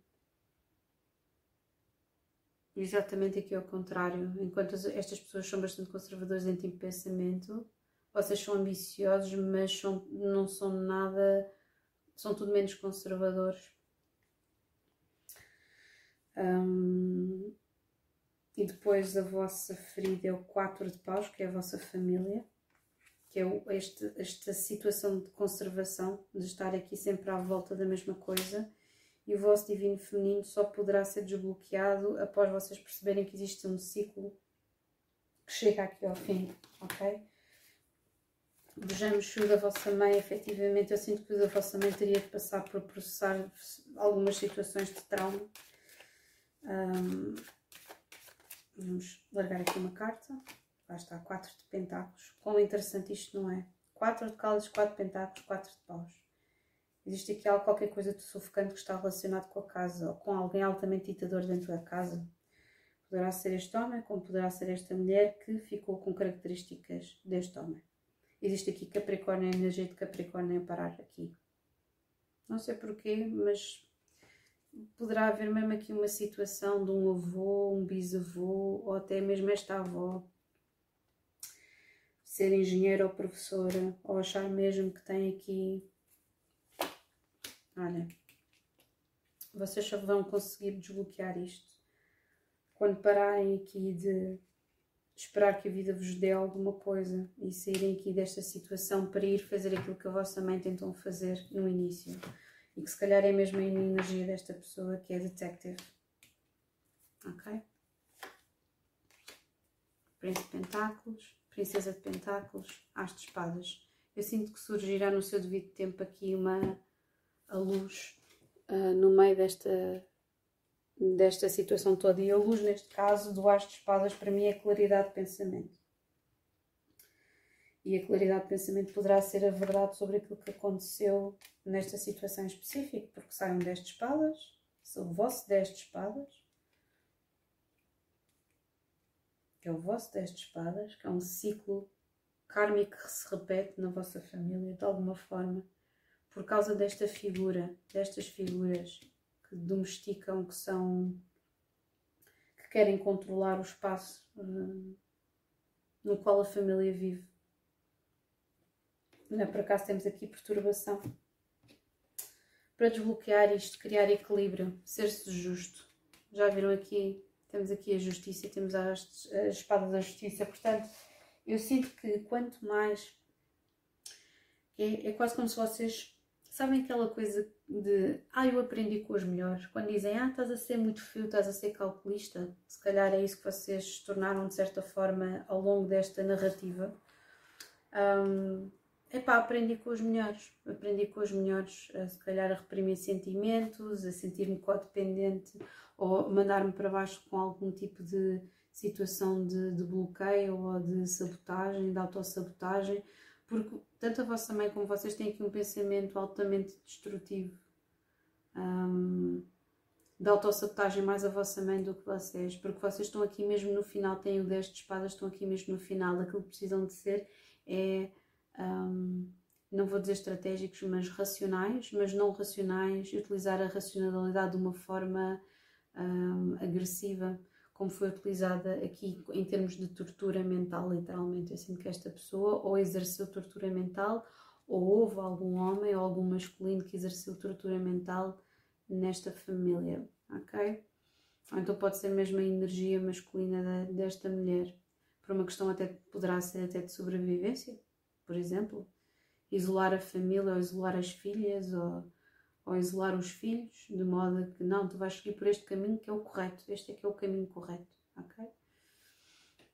exatamente aqui ao contrário. Enquanto estas pessoas são bastante conservadoras em tipo de pensamento, vocês são ambiciosos, mas são, não são nada, são tudo menos conservadores. Um, e depois a vossa ferida é o 4 de paus, que é a vossa família, que é este, esta situação de conservação, de estar aqui sempre à volta da mesma coisa. E o vosso divino feminino só poderá ser desbloqueado após vocês perceberem que existe um ciclo que chega aqui ao fim, ok? vejamos se o da vossa mãe, efetivamente, eu sinto que o da vossa mãe teria de passar por processar algumas situações de trauma. Um, vamos largar aqui uma carta. Lá está, 4 de pentáculos. Quão interessante isto não é? 4 de cálices, 4 de pentáculos, 4 de paus. Existe aqui algo, qualquer coisa de sufocante que está relacionado com a casa ou com alguém altamente ditador dentro da casa. Poderá ser este homem, como poderá ser esta mulher que ficou com características deste homem. Existe aqui Capricórnio, a energia de Capricórnio a parar aqui. Não sei porquê, mas poderá haver mesmo aqui uma situação de um avô, um bisavô, ou até mesmo esta avó ser engenheira ou professora, ou achar mesmo que tem aqui. Olha, vocês só vão conseguir desbloquear isto quando pararem aqui de esperar que a vida vos dê alguma coisa e saírem aqui desta situação para ir fazer aquilo que a vossa mãe tentou fazer no início. E que se calhar é mesmo a energia desta pessoa que é detective. Ok? Príncipe de Pentáculos, Princesa de Pentáculos, As de Espadas. Eu sinto que surgirá no seu devido tempo aqui uma a luz uh, no meio desta desta situação toda. E a luz, neste caso, do As de Espadas, para mim é claridade de pensamento. E a claridade de pensamento poderá ser a verdade sobre aquilo que aconteceu nesta situação específica, porque sai um 10 de espadas, o vosso 10 de espadas, que é o vosso 10 de espadas, que é um ciclo kármico que se repete na vossa família de alguma forma, por causa desta figura, destas figuras que domesticam, que são que querem controlar o espaço uh, no qual a família vive. Não é por acaso temos aqui perturbação. Para desbloquear isto, criar equilíbrio, ser-se justo. Já viram aqui? Temos aqui a justiça, temos a, espada da justiça. Portanto, eu sinto que quanto mais. É, é quase como se vocês. Sabem aquela coisa de. Ah, eu aprendi com os melhores. Quando dizem, ah, estás a ser muito frio, estás a ser calculista. Se calhar é isso que vocês se tornaram de certa forma ao longo desta narrativa. Um, Epá, aprendi com os melhores. Aprendi com os melhores, a, se calhar, a reprimir sentimentos, a sentir-me codependente ou mandar-me para baixo com algum tipo de situação de, de bloqueio ou de sabotagem, de autossabotagem, porque tanto a vossa mãe como vocês têm aqui um pensamento altamente destrutivo. Um, de autossabotagem mais a vossa mãe do que vocês, porque vocês estão aqui mesmo no final, têm o 10 de espadas, estão aqui mesmo no final, aquilo que precisam de ser é, um, não vou dizer estratégicos, mas racionais, mas não racionais, utilizar a racionalidade de uma forma um, agressiva, como foi utilizada aqui em termos de tortura mental, literalmente. Eu sinto que esta pessoa ou exerceu tortura mental, ou houve algum homem ou algum masculino que exerceu tortura mental nesta família, ok? Então pode ser mesmo a energia masculina desta mulher, por uma questão até poderá ser até de sobrevivência, por exemplo, isolar a família ou isolar as filhas ou ou isolar os filhos, de modo a que não, tu vais seguir por este caminho que é o correto, este é que é o caminho correto, ok?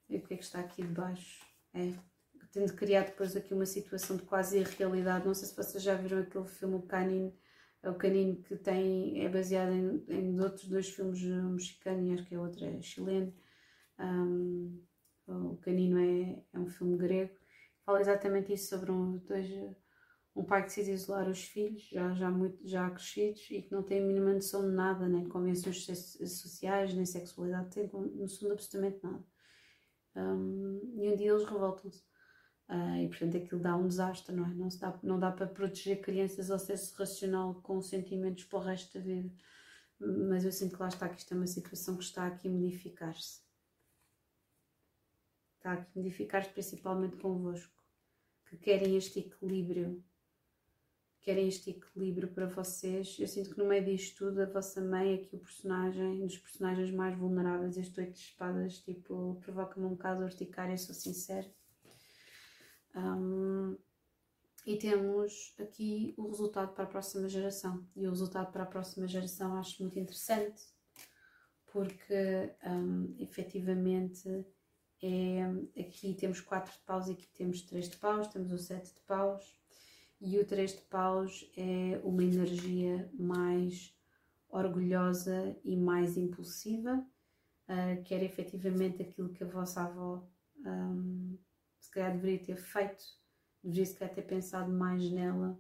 E o que é que está aqui debaixo? É, tendo criado depois aqui uma situação de quase irrealidade, não sei se vocês já viram aquele filme O Canino, é o Canino que tem, é baseado em, em outros dois filmes mexicanos, acho que é outro é chileno, um, o Canino é, é um filme grego, fala exatamente isso sobre um, dois um pai que decide isolar os filhos, já, já, muito, já crescidos, e que não tem a mínima noção de nada, nem de convenções sociais, nem sexualidade, tem noção de absolutamente nada. Um, e um dia eles revoltam-se. Uh, e portanto aquilo dá um desastre, não é? Não, se dá, não dá para proteger crianças ao acesso racional com sentimentos para o resto da vida. Mas eu sinto que lá está que isto é uma situação que está aqui a modificar-se. Está aqui a modificar-se principalmente convosco, que querem este equilíbrio querem este equilíbrio para vocês. Eu sinto que no meio disto tudo, a vossa mãe aqui o personagem, um dos personagens mais vulneráveis. Este oito de espadas, tipo, provoca-me um bocado urticária, sou sincera. Um, e temos aqui o resultado para a próxima geração. E o resultado para a próxima geração acho muito interessante, porque um, efetivamente é, aqui temos quatro de paus e aqui temos três de paus, temos o sete de paus e o três de paus é uma energia mais orgulhosa e mais impulsiva, uh, que era efetivamente aquilo que a vossa avó um, se calhar deveria ter feito, deveria se calhar ter pensado mais nela.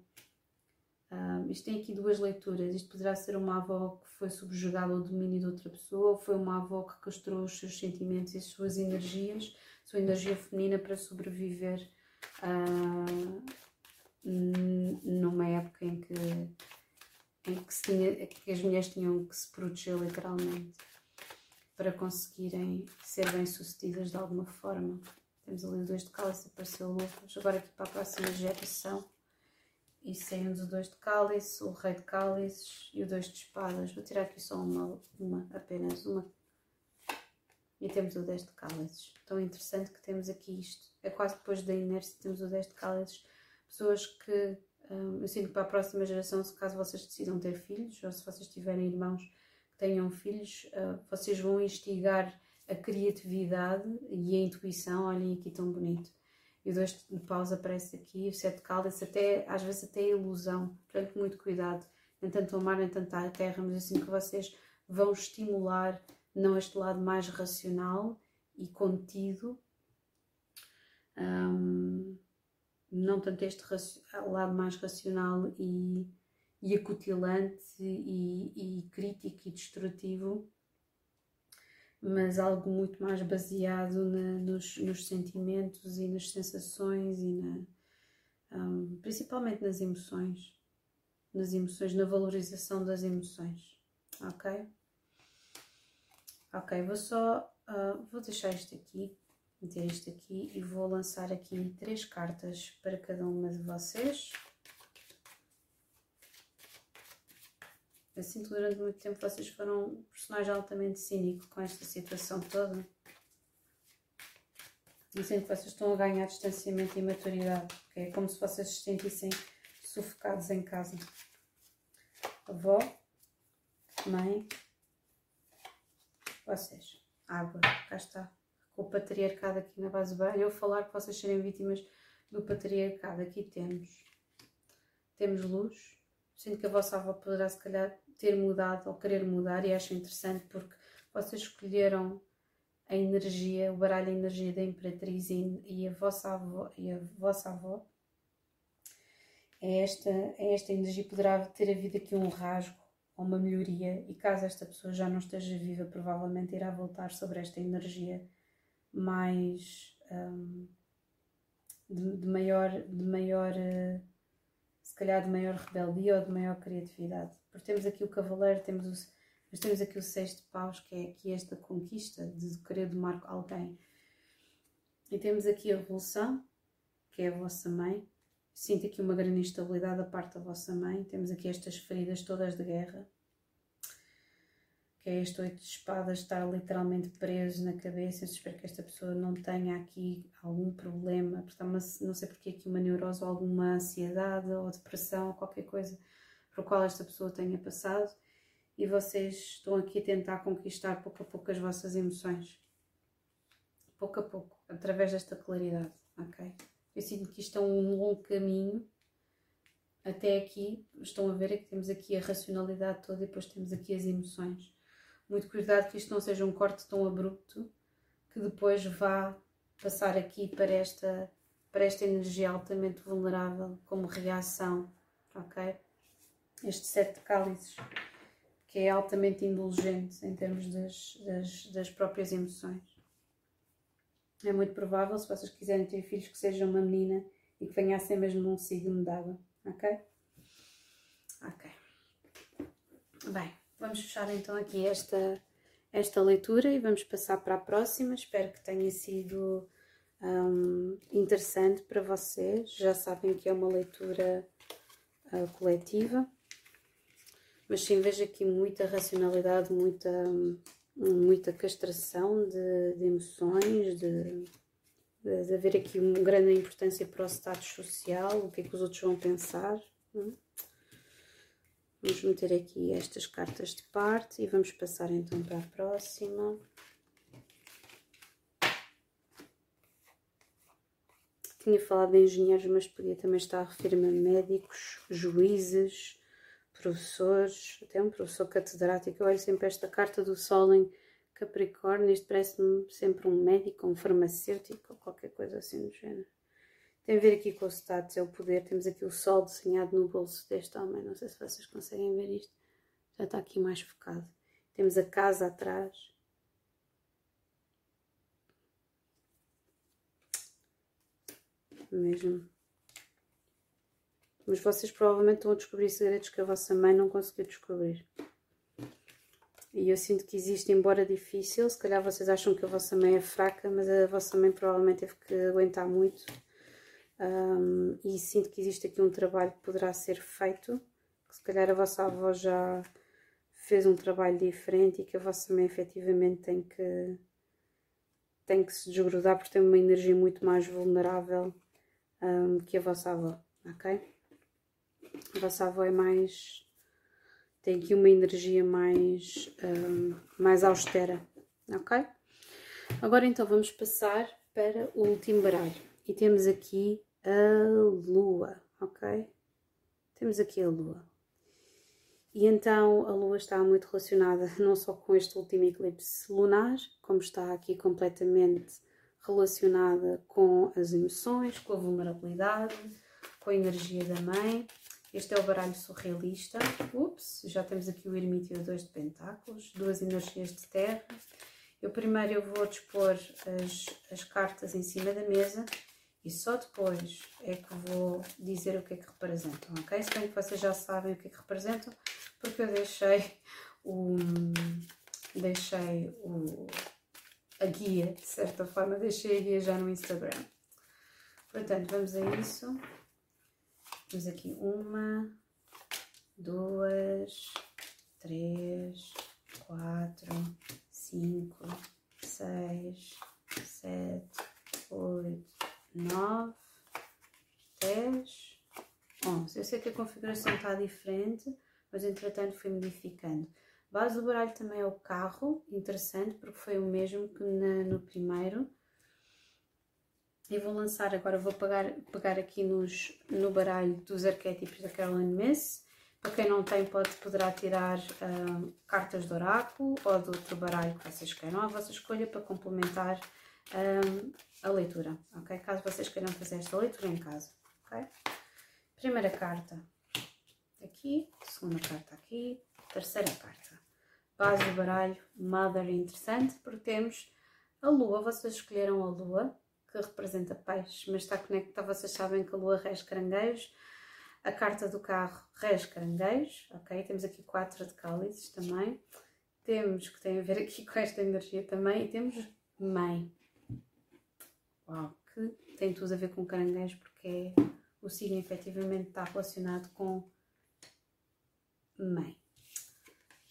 Um, isto tem aqui duas leituras. Isto poderá ser uma avó que foi subjugada ao domínio de outra pessoa, ou foi uma avó que castrou os seus sentimentos e as suas energias, sua energia feminina para sobreviver uh, numa época em que, em que, tinha, que as mulheres tinham que se proteger literalmente para conseguirem ser bem-sucedidas de alguma forma. Temos ali dois de cálice, apareceu Lucas. Agora aqui para a próxima geração. E saímos os dois de cálice, o rei de cálices e o dois de espadas. Vou tirar aqui só uma, uma apenas uma. E temos o 10 de cálices. Tão interessante que temos aqui isto. É quase depois da inércia, temos o 10 de cálices pessoas que um, eu sinto que para a próxima geração, se caso vocês decidam ter filhos, ou se vocês tiverem irmãos que tenham filhos, uh, vocês vão instigar a criatividade e a intuição. Olhem aqui tão bonito. E o dois de pausa aparece aqui, o sete de cálice, até, às vezes até a ilusão. Portanto, muito cuidado. Nem tanto ao mar, nem tanto à terra, mas assim que vocês vão estimular não este lado mais racional e contido. Um, não tanto este lado mais racional e, e acutilante e, e crítico e destrutivo, mas algo muito mais baseado na, nos, nos, sentimentos e nas sensações e na, um, principalmente nas emoções, nas emoções, na valorização das emoções, ok? Ok, vou só, uh, vou deixar isto aqui, meter isto aqui e vou lançar aqui três cartas para cada uma de vocês. Eu sinto que durante muito tempo vocês foram um personagem altamente cínico com esta situação toda. Eu sinto que vocês estão a ganhar distanciamento e maturidade. Okay? É como se vocês se sentissem sufocados em casa. Avó, mãe, vocês. Água, cá está. Com o patriarcado aqui na base bem. Eu falar que vocês serem vítimas do patriarcado. Aqui temos. Temos luz. Sinto que a vossa avó poderá se calhar ter mudado ou querer mudar e acho interessante porque vocês escolheram a energia, o baralho a energia da Imperatriz e, e, a vossa avó, e a vossa avó. É esta, é esta energia poderá ter havido aqui um rasgo ou uma melhoria e caso esta pessoa já não esteja viva, provavelmente irá voltar sobre esta energia mais um, de, de, maior, de maior uh, se calhar de maior rebeldia ou de maior criatividade. Porque temos aqui o cavaleiro, temos o, mas temos aqui o sexto paus, que é aqui esta conquista de querer domar alguém. E temos aqui a revolução, que é a vossa mãe. Sinto aqui uma grande instabilidade da parte da vossa mãe. Temos aqui estas feridas todas de guerra. Que é este oito de espadas estar literalmente preso na cabeça. Eu espero que esta pessoa não tenha aqui algum problema. Não sei porque aqui uma neurose ou alguma ansiedade ou depressão ou qualquer coisa por qual esta pessoa tenha passado e vocês estão aqui a tentar conquistar pouco a pouco as vossas emoções. Pouco a pouco, através desta claridade, ok? Eu sinto que isto é um longo caminho até aqui. Estão a ver é que temos aqui a racionalidade toda e depois temos aqui as emoções. Muito cuidado que isto não seja um corte tão abrupto que depois vá passar aqui para esta, para esta energia altamente vulnerável como reação, ok? Este sete cálices que é altamente indulgente em termos das, das, das próprias emoções. É muito provável, se vocês quiserem ter filhos, que seja uma menina e que venha a ser mesmo num signo de água, ok? Ok. Bem, vamos fechar então aqui esta, esta leitura e vamos passar para a próxima. Espero que tenha sido um, interessante para vocês. Já sabem que é uma leitura uh, coletiva mas sim vejo aqui muita racionalidade, muita, muita castração de, de emoções, de, de, de, haver aqui uma grande importância para o status social, o que é que os outros vão pensar. Hum? Vamos meter aqui estas cartas de parte e vamos passar então para a próxima. Tinha falado de engenheiros, mas podia também estar a referir-me a médicos, juízes, professores, até um professor catedrático, eu olho sempre esta carta do Sol em Capricórnio, isto parece-me sempre um médico, um farmacêutico, ou qualquer coisa assim do género. Tem a ver aqui com o status, é o poder. Temos aqui o Sol desenhado no bolso deste homem, não sei se vocês conseguem ver isto. Já está aqui mais focado. Temos a casa atrás. Mesmo mas vocês provavelmente estão a descobrir segredos que a vossa mãe não conseguiu descobrir. E eu sinto que existe, embora difícil, se calhar vocês acham que a vossa mãe é fraca, mas a vossa mãe provavelmente teve que aguentar muito. Um, e sinto que existe aqui um trabalho que poderá ser feito, que se calhar a vossa avó já fez um trabalho diferente e que a vossa mãe efetivamente tem que tem que se desgrudar porque tem uma energia muito mais vulnerável um, que a vossa avó, ok? A vossa avó é mais. tem aqui uma energia mais, um, mais austera, ok? Agora então vamos passar para o último baralho. E temos aqui a lua, ok? Temos aqui a lua. E então a lua está muito relacionada <laughs> não só com este último eclipse lunar, como está aqui completamente relacionada com as emoções, com a vulnerabilidade, com a energia da mãe. Este é o baralho surrealista. Ups, já temos aqui o ermita e o dois de pentáculos, duas energias de terra. Eu primeiro eu vou dispor as, as cartas em cima da mesa e só depois é que vou dizer o que é que representam, ok? Se bem que vocês já sabem o que é que representam, porque eu deixei o, deixei o, a guia, de certa forma, deixei a guia já no Instagram. Portanto, vamos a isso. Temos aqui uma, duas, três, quatro, cinco, seis, sete, oito, nove, dez, onze. Eu sei que a configuração está diferente, mas entretanto fui modificando. Base do baralho também é o carro, interessante, porque foi o mesmo que na, no primeiro. E vou lançar agora, vou pegar, pegar aqui nos, no baralho dos arquétipos da Caroline Miss. Para quem não tem, pode, poderá tirar uh, cartas de oráculo ou de outro baralho que vocês queiram, a vossa escolha para complementar uh, a leitura, ok? Caso vocês queiram fazer esta leitura em casa, ok? Primeira carta aqui, segunda carta aqui, terceira carta. Base do baralho, Mother interessante, porque temos a Lua, vocês escolheram a Lua, que representa peixes, mas está conectada, vocês sabem que a Lua rege caranguejos, a carta do carro rege caranguejos, ok? Temos aqui quatro de cálices também, temos, que tem a ver aqui com esta energia também, e temos Mãe. Uau, que tem tudo a ver com caranguejo, porque é, o signo efetivamente está relacionado com Mãe.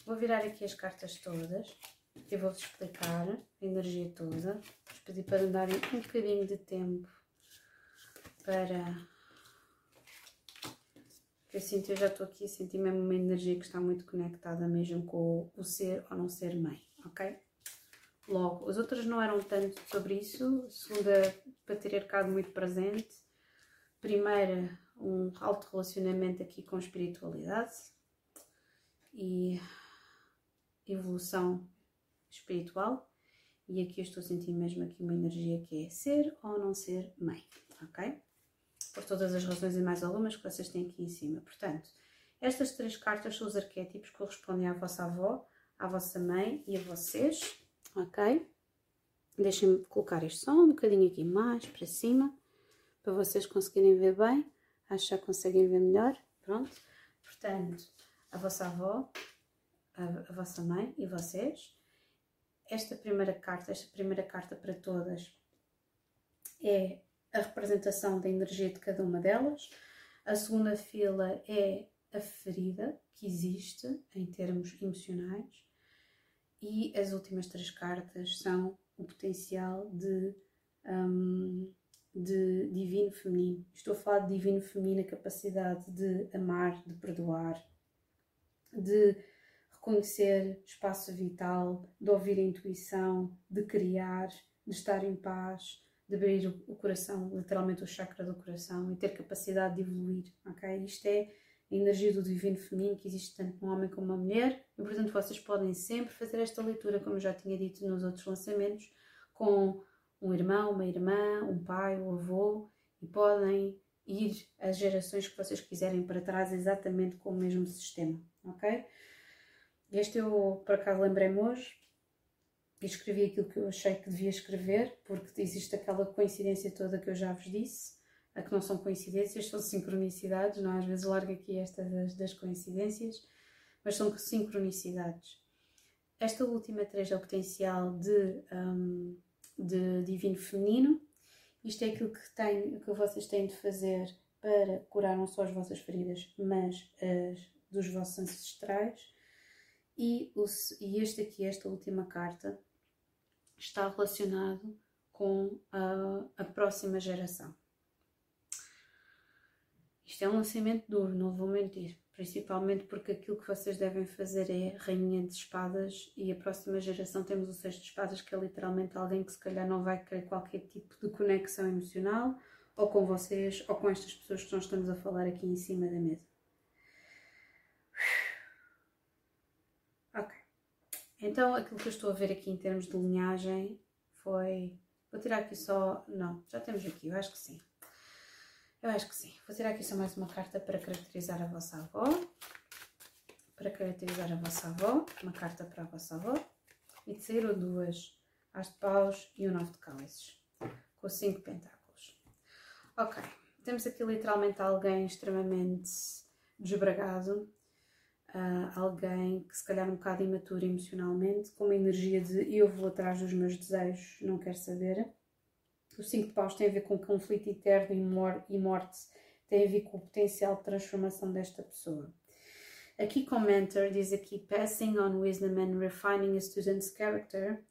Vou virar aqui as cartas todas e vou-vos explicar a energia toda. Vos pedir para darem um bocadinho de tempo para... Eu sinto, eu já estou aqui a sentir mesmo uma energia que está muito conectada mesmo com o ser ou não ser mãe, ok? Logo, as outras não eram tanto sobre isso. Segunda, patriarcado muito presente. Primeira, um alto relacionamento aqui com espiritualidade. E evolução espiritual. E aqui eu estou sentindo mesmo aqui uma energia que é ser ou não ser mãe, ok? Por todas as razões e mais algumas que vocês têm aqui em cima. Portanto, estas três cartas são os arquétipos que correspondem à vossa avó, à vossa mãe e a vocês, ok? Deixem-me colocar isto só um bocadinho aqui mais para cima, para vocês conseguirem ver bem. Acho que já conseguem ver melhor. Pronto. Portanto, a vossa avó, a, a vossa mãe e vocês. Esta primeira carta, esta primeira carta para todas é a representação da energia de cada uma delas. A segunda fila é a ferida que existe em termos emocionais. E as últimas três cartas são o potencial de, um, de divino feminino. Estou a falar de divino feminino, a capacidade de amar, de perdoar, de reconhecer espaço vital, de ouvir a intuição, de criar, de estar em paz, de abrir o coração, literalmente o chakra do coração e ter capacidade de evoluir, ok? Isto é a energia do divino feminino que existe tanto no homem como na mulher e portanto vocês podem sempre fazer esta leitura, como eu já tinha dito nos outros lançamentos, com um irmão, uma irmã, um pai, um avô e podem ir as gerações que vocês quiserem para trás exatamente com o mesmo sistema, ok? Este eu, por acaso, lembrei-me hoje e escrevi aquilo que eu achei que devia escrever, porque existe aquela coincidência toda que eu já vos disse, a que não são coincidências, são sincronicidades, não é? Às vezes largo aqui esta das, das coincidências, mas são sincronicidades. Esta última três é o potencial de, um, de divino feminino. Isto é aquilo que, tem, que vocês têm de fazer para curar não só as vossas feridas, mas as dos vossos ancestrais. E, o, e este aqui, esta última carta, está relacionado com a, a próxima geração. Isto é um lançamento duro, não vou mentir. Principalmente porque aquilo que vocês devem fazer é Rainha de Espadas e a próxima geração temos o Sexto de Espadas, que é literalmente alguém que se calhar não vai querer qualquer tipo de conexão emocional, ou com vocês, ou com estas pessoas que nós estamos a falar aqui em cima da mesa. Então, aquilo que eu estou a ver aqui em termos de linhagem foi Vou tirar aqui só. Não, já temos aqui, eu acho que sim. Eu acho que sim. Vou tirar aqui só mais uma carta para caracterizar a vossa avó. Para caracterizar a vossa avó. Uma carta para a vossa avó. E de saíram duas. As de paus e o nove de cálices. Com cinco pentáculos. Ok. Temos aqui literalmente alguém extremamente desbragado. Uh, alguém que se calhar um bocado imaturo emocionalmente, com uma energia de eu vou atrás dos meus desejos, não quero saber. O 5 de paus tem a ver com conflito eterno e, mor e morte, tem a ver com o potencial de transformação desta pessoa. Aqui com mentor diz aqui passing on wisdom and refining a student's character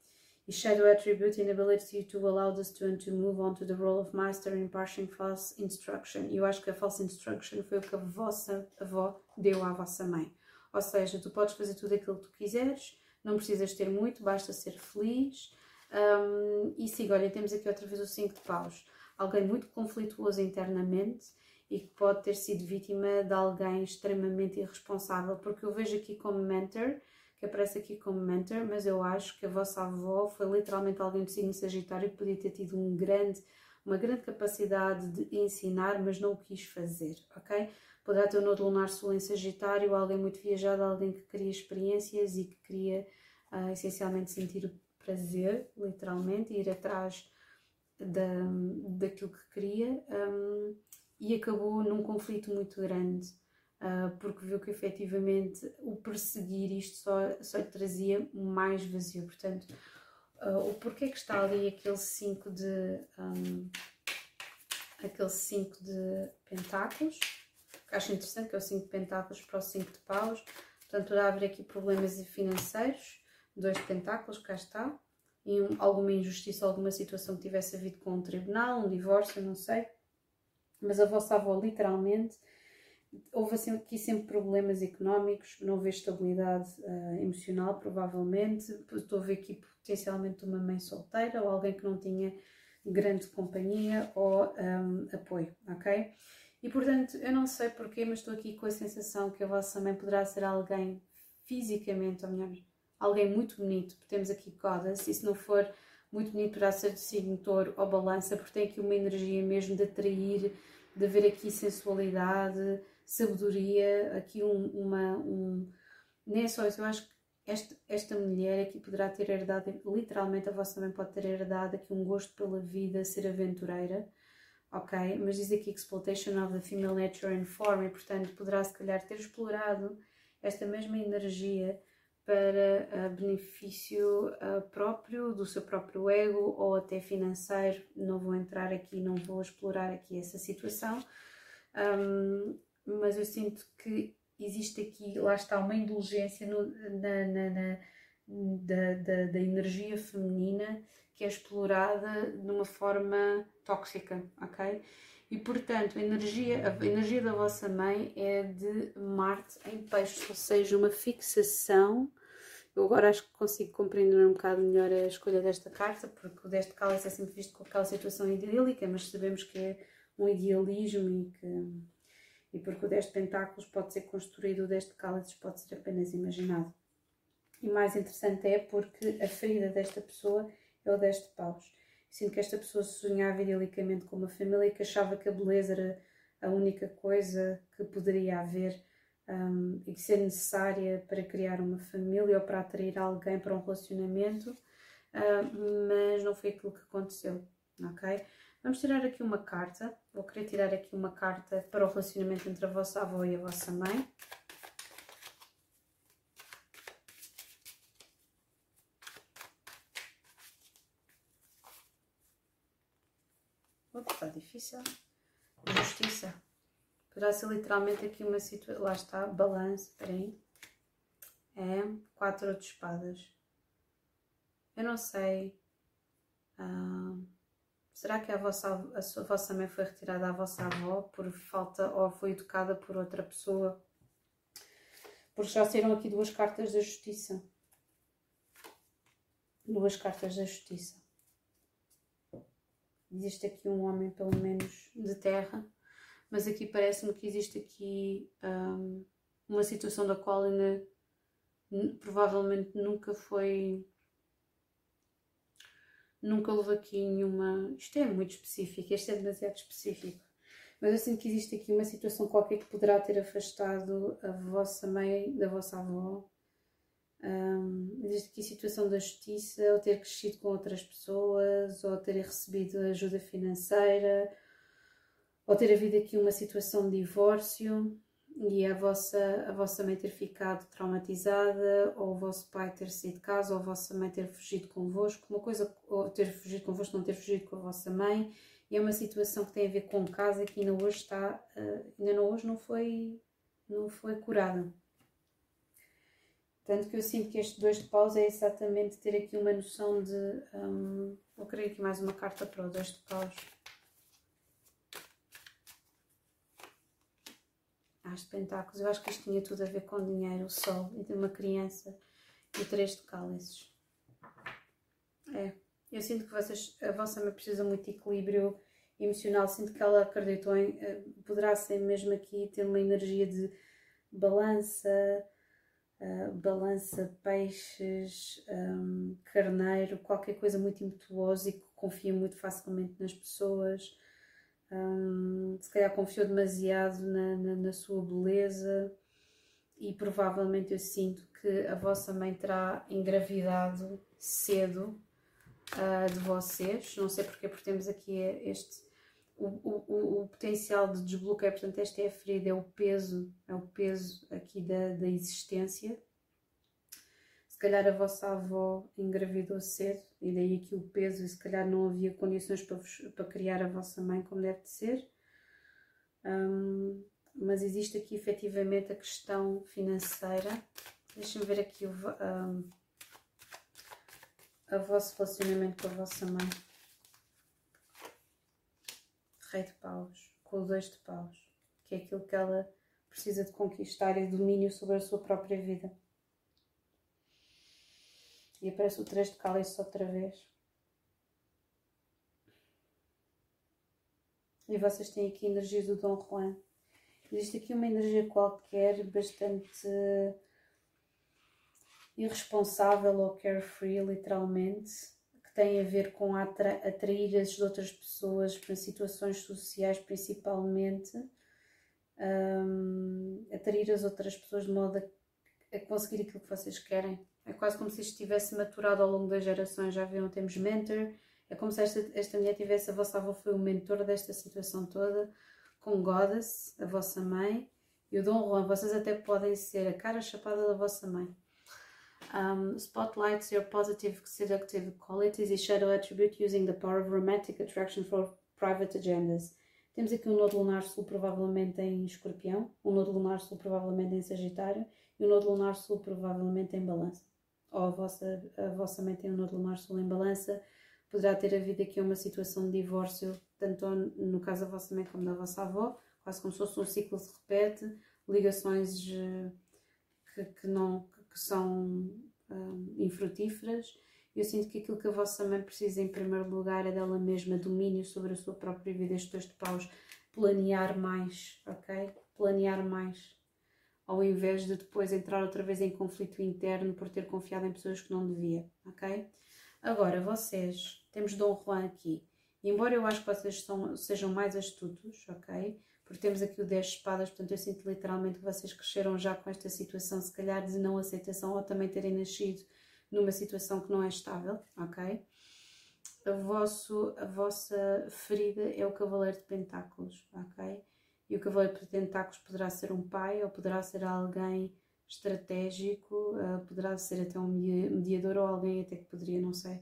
e shadow attribute inability to allow the student to move on to the role of master imparting false instruction. Eu acho que a false instruction foi o que a vossa avó deu à vossa mãe. Ou seja, tu podes fazer tudo aquilo que tu quiseres, não precisas ter muito, basta ser feliz. Um, e sim, olha, temos aqui outra vez o 5 de paus. Alguém muito conflituoso internamente e que pode ter sido vítima de alguém extremamente irresponsável, porque eu vejo aqui como mentor, que aparece aqui como mentor, mas eu acho que a vossa avó foi literalmente alguém do signo Sagitário que podia ter tido um grande, uma grande capacidade de ensinar, mas não o quis fazer, ok? Poderá ter o nodo lunar sul em Sagitário, alguém muito viajado, alguém que queria experiências e que queria uh, essencialmente sentir o prazer, literalmente, ir atrás da, daquilo que queria um, e acabou num conflito muito grande. Uh, porque viu que efetivamente o perseguir isto só, só lhe trazia mais vazio. Portanto, uh, o porquê que está ali aquele 5 de. Um, aquele 5 de pentáculos, que acho interessante, que é o 5 de pentáculos para o 5 de paus. Portanto, poderá haver aqui problemas financeiros, dois pentáculos, cá está. E um, alguma injustiça, alguma situação que tivesse havido com um tribunal, um divórcio, não sei. Mas a vossa avó, literalmente, houve assim, aqui sempre problemas económicos, não houve estabilidade uh, emocional, provavelmente. Estou a ver aqui potencialmente uma mãe solteira ou alguém que não tinha grande companhia ou um, apoio, ok? E portanto, eu não sei porquê, mas estou aqui com a sensação que a vossa mãe poderá ser alguém fisicamente, ou melhor, alguém muito bonito. Temos aqui e se não for muito bonito, poderá ser de signo touro ou balança, porque tem aqui uma energia mesmo de atrair, de haver aqui sensualidade, sabedoria, aqui um, uma. Um... Nem é só isso, eu acho que esta, esta mulher aqui poderá ter herdado, literalmente a vossa mãe pode ter herdado aqui um gosto pela vida, ser aventureira, ok? Mas diz aqui exploitation of the female nature and form, e portanto poderá se calhar ter explorado esta mesma energia para uh, benefício uh, próprio, do seu próprio ego ou até financeiro. Não vou entrar aqui, não vou explorar aqui essa situação, um, mas eu sinto que existe aqui, lá está, uma indulgência no, na, na, na da, da, da, energia feminina que é explorada de uma forma tóxica, ok? E portanto, a energia, a energia da vossa mãe é de Marte em peixes, ou seja, uma fixação. Eu agora acho que consigo compreender um bocado melhor a escolha desta carta, porque o deste cálice é sempre visto com aquela situação idílica, mas sabemos que é um idealismo e que. E porque o deste pentáculos pode ser construído, o deste cálice pode ser apenas imaginado. E mais interessante é porque a ferida desta pessoa é o deste paus. Sinto que esta pessoa sonhava idilicamente com uma família e que achava que a beleza era a única coisa que poderia haver um, e que ser necessária para criar uma família ou para atrair alguém para um relacionamento, uh, mas não foi aquilo que aconteceu, ok? Vamos tirar aqui uma carta, vou querer tirar aqui uma carta para o relacionamento entre a vossa avó e a vossa mãe. Difícil. Justiça. Poderá ser literalmente aqui uma situação. Lá está, balanço. Espera aí. É, quatro de espadas. Eu não sei. Ah, será que a vossa, a, sua, a vossa mãe foi retirada à vossa avó por falta ou foi educada por outra pessoa? Porque já saíram aqui duas cartas da justiça. Duas cartas da justiça. Existe aqui um homem, pelo menos, de terra, mas aqui parece-me que existe aqui um, uma situação da qual ainda provavelmente nunca foi nunca houve aqui nenhuma. Isto é muito específico, isto é demasiado específico. Mas eu sinto que existe aqui uma situação qualquer que poderá ter afastado a vossa mãe da vossa avó. Um, existe aqui situação da justiça, ou ter crescido com outras pessoas, ou ter recebido ajuda financeira, ou ter havido aqui uma situação de divórcio e a vossa, a vossa mãe ter ficado traumatizada, ou o vosso pai ter saído de casa, ou a vossa mãe ter fugido convosco, uma coisa, ou ter fugido convosco, não ter fugido com a vossa mãe, e é uma situação que tem a ver com casa que ainda hoje está, uh, ainda hoje não foi, não foi curada. Tanto que eu sinto que este dois de paus é exatamente ter aqui uma noção de. Um, vou querer aqui mais uma carta para o dois de paus. As de pentáculos, eu acho que isto tinha tudo a ver com dinheiro, o sol e de uma criança e três de cálices. É, eu sinto que vocês, a vossa mãe precisa muito de equilíbrio emocional, sinto que ela acreditou em, eh, poderá ser mesmo aqui ter uma energia de balança, uh, balança peixes, um, carneiro, qualquer coisa muito impetuosa e que confia muito facilmente nas pessoas. Um, se calhar confiou demasiado na, na, na, sua beleza e provavelmente eu sinto que a vossa mãe terá engravidado cedo uh, de vocês, não sei porque, porque temos aqui este o, o, o, potencial de desbloqueio, portanto esta é a ferida, é o peso, é o peso aqui da, da existência. Se calhar a vossa avó engravidou cedo e daí aqui o peso e se calhar não havia condições para, para criar a vossa mãe como deve de ser. Um, mas existe aqui efetivamente a questão financeira. Deixem-me ver aqui o, um, vosso relacionamento com a vossa mãe rei de paus, com o dois de paus, que é aquilo que ela precisa de conquistar e domínio sobre a sua própria vida. E aparece o três de cálice outra vez. E vocês têm aqui energias do Dom Juan. Existe aqui uma energia qualquer bastante irresponsável ou carefree, literalmente, tem a ver com atrair as outras pessoas para situações sociais, principalmente, um, atrair as outras pessoas de modo a, a, conseguir aquilo que vocês querem. É quase como se isto tivesse maturado ao longo das gerações. Já viram, temos mentor. É como se esta, esta mulher tivesse, a vossa avó foi o mentor desta situação toda, com Goddess, a vossa mãe, e o Dom Juan. Vocês até podem ser a cara chapada da vossa mãe um, spotlights your positive seductive qualities e shadow attribute using the power of romantic attraction for private agendas. Temos aqui um nodo lunar sul provavelmente em escorpião, um nodo lunar sul provavelmente em sagitário e um nodo lunar sul provavelmente em balança. Ou a vossa, a vossa mãe tem um nodo lunar sul em balança, poderá ter havido aqui uma situação de divórcio, tanto no caso da vossa mãe como da vossa avó, quase como se fosse um ciclo se repete, ligações eh, que, que não que são um, infrutíferas. Eu sinto que aquilo que a vossa mãe precisa em primeiro lugar é dela mesma, domínio sobre a sua própria vida, estes dois de paus, planear mais, ok? Planear mais, ao invés de depois entrar outra vez em conflito interno por ter confiado em pessoas que não devia, ok? Agora, vocês, temos Dom Juan aqui, embora eu acho que vocês são, sejam mais astutos, ok? Porque temos aqui o 10 de espadas, portanto eu sinto literalmente que vocês cresceram já com esta situação, se calhar de não aceitação ou também terem nascido numa situação que não é estável, ok? A, vosso, a vossa ferida é o Cavaleiro de Pentáculos, ok? E o Cavaleiro de Pentáculos poderá ser um pai ou poderá ser alguém estratégico, uh, poderá ser até um mediador ou alguém até que poderia, não sei,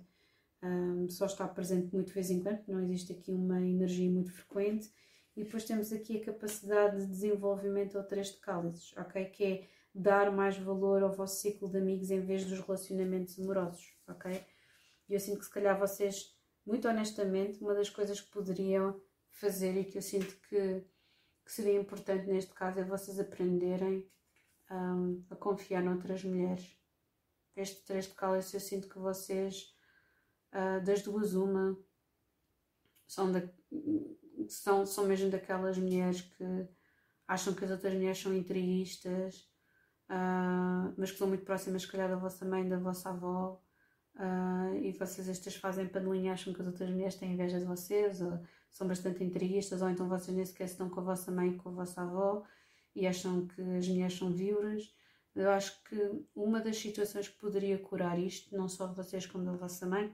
um, só estar presente muito de vez em quando, não existe aqui uma energia muito frequente e depois temos aqui a capacidade de desenvolvimento ao três de cálices, ok? Que é dar mais valor ao vosso ciclo de amigos em vez dos relacionamentos amorosos, ok? E eu sinto que se calhar vocês, muito honestamente, uma das coisas que poderiam fazer e que eu sinto que, que seria importante neste caso é vocês aprenderem um, a confiar noutras mulheres. Este três de cálice eu sinto que vocês, uh, das duas uma, são da, são, são mesmo daquelas mulheres que acham que as outras mulheres são intriguistas, uh, mas que são muito próximas, se calhar, da vossa mãe, da vossa avó. uh, e vocês estas fazem panelinha, acham que as outras mulheres têm inveja de vocês, ou são bastante intriguistas, ou então vocês nem sequer estão com a vossa mãe, com a vossa avó e acham que as mulheres são viúvas. Eu acho que uma das situações que poderia curar isto, não só de vocês como da vossa mãe,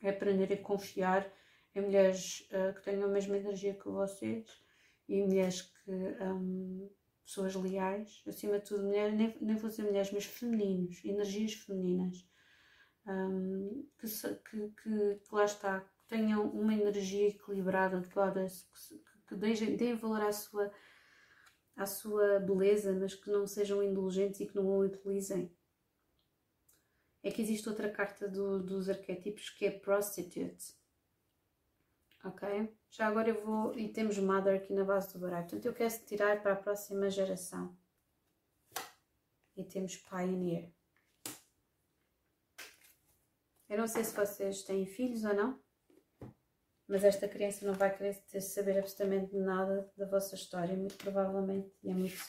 é aprender a confiar em mulheres uh, que tenham a mesma energia que vocês e mulheres que. Um, pessoas leais, acima de tudo, mulheres, nem, nem vou dizer mulheres, mas femininos, energias femininas, um, que, que, que, que, lá está, que tenham uma energia equilibrada, adequada, que, que deem, deem valor à sua, à sua beleza, mas que não sejam indulgentes e que não a utilizem. É que existe outra carta do, dos arquétipos que é prostitute ok? Já agora eu vou, e temos Mother aqui na base do baralho, portanto eu quero tirar para a próxima geração. E temos Pioneer. Eu não sei se vocês têm filhos ou não, mas esta criança não vai querer saber absolutamente nada da vossa história, muito provavelmente, e é muito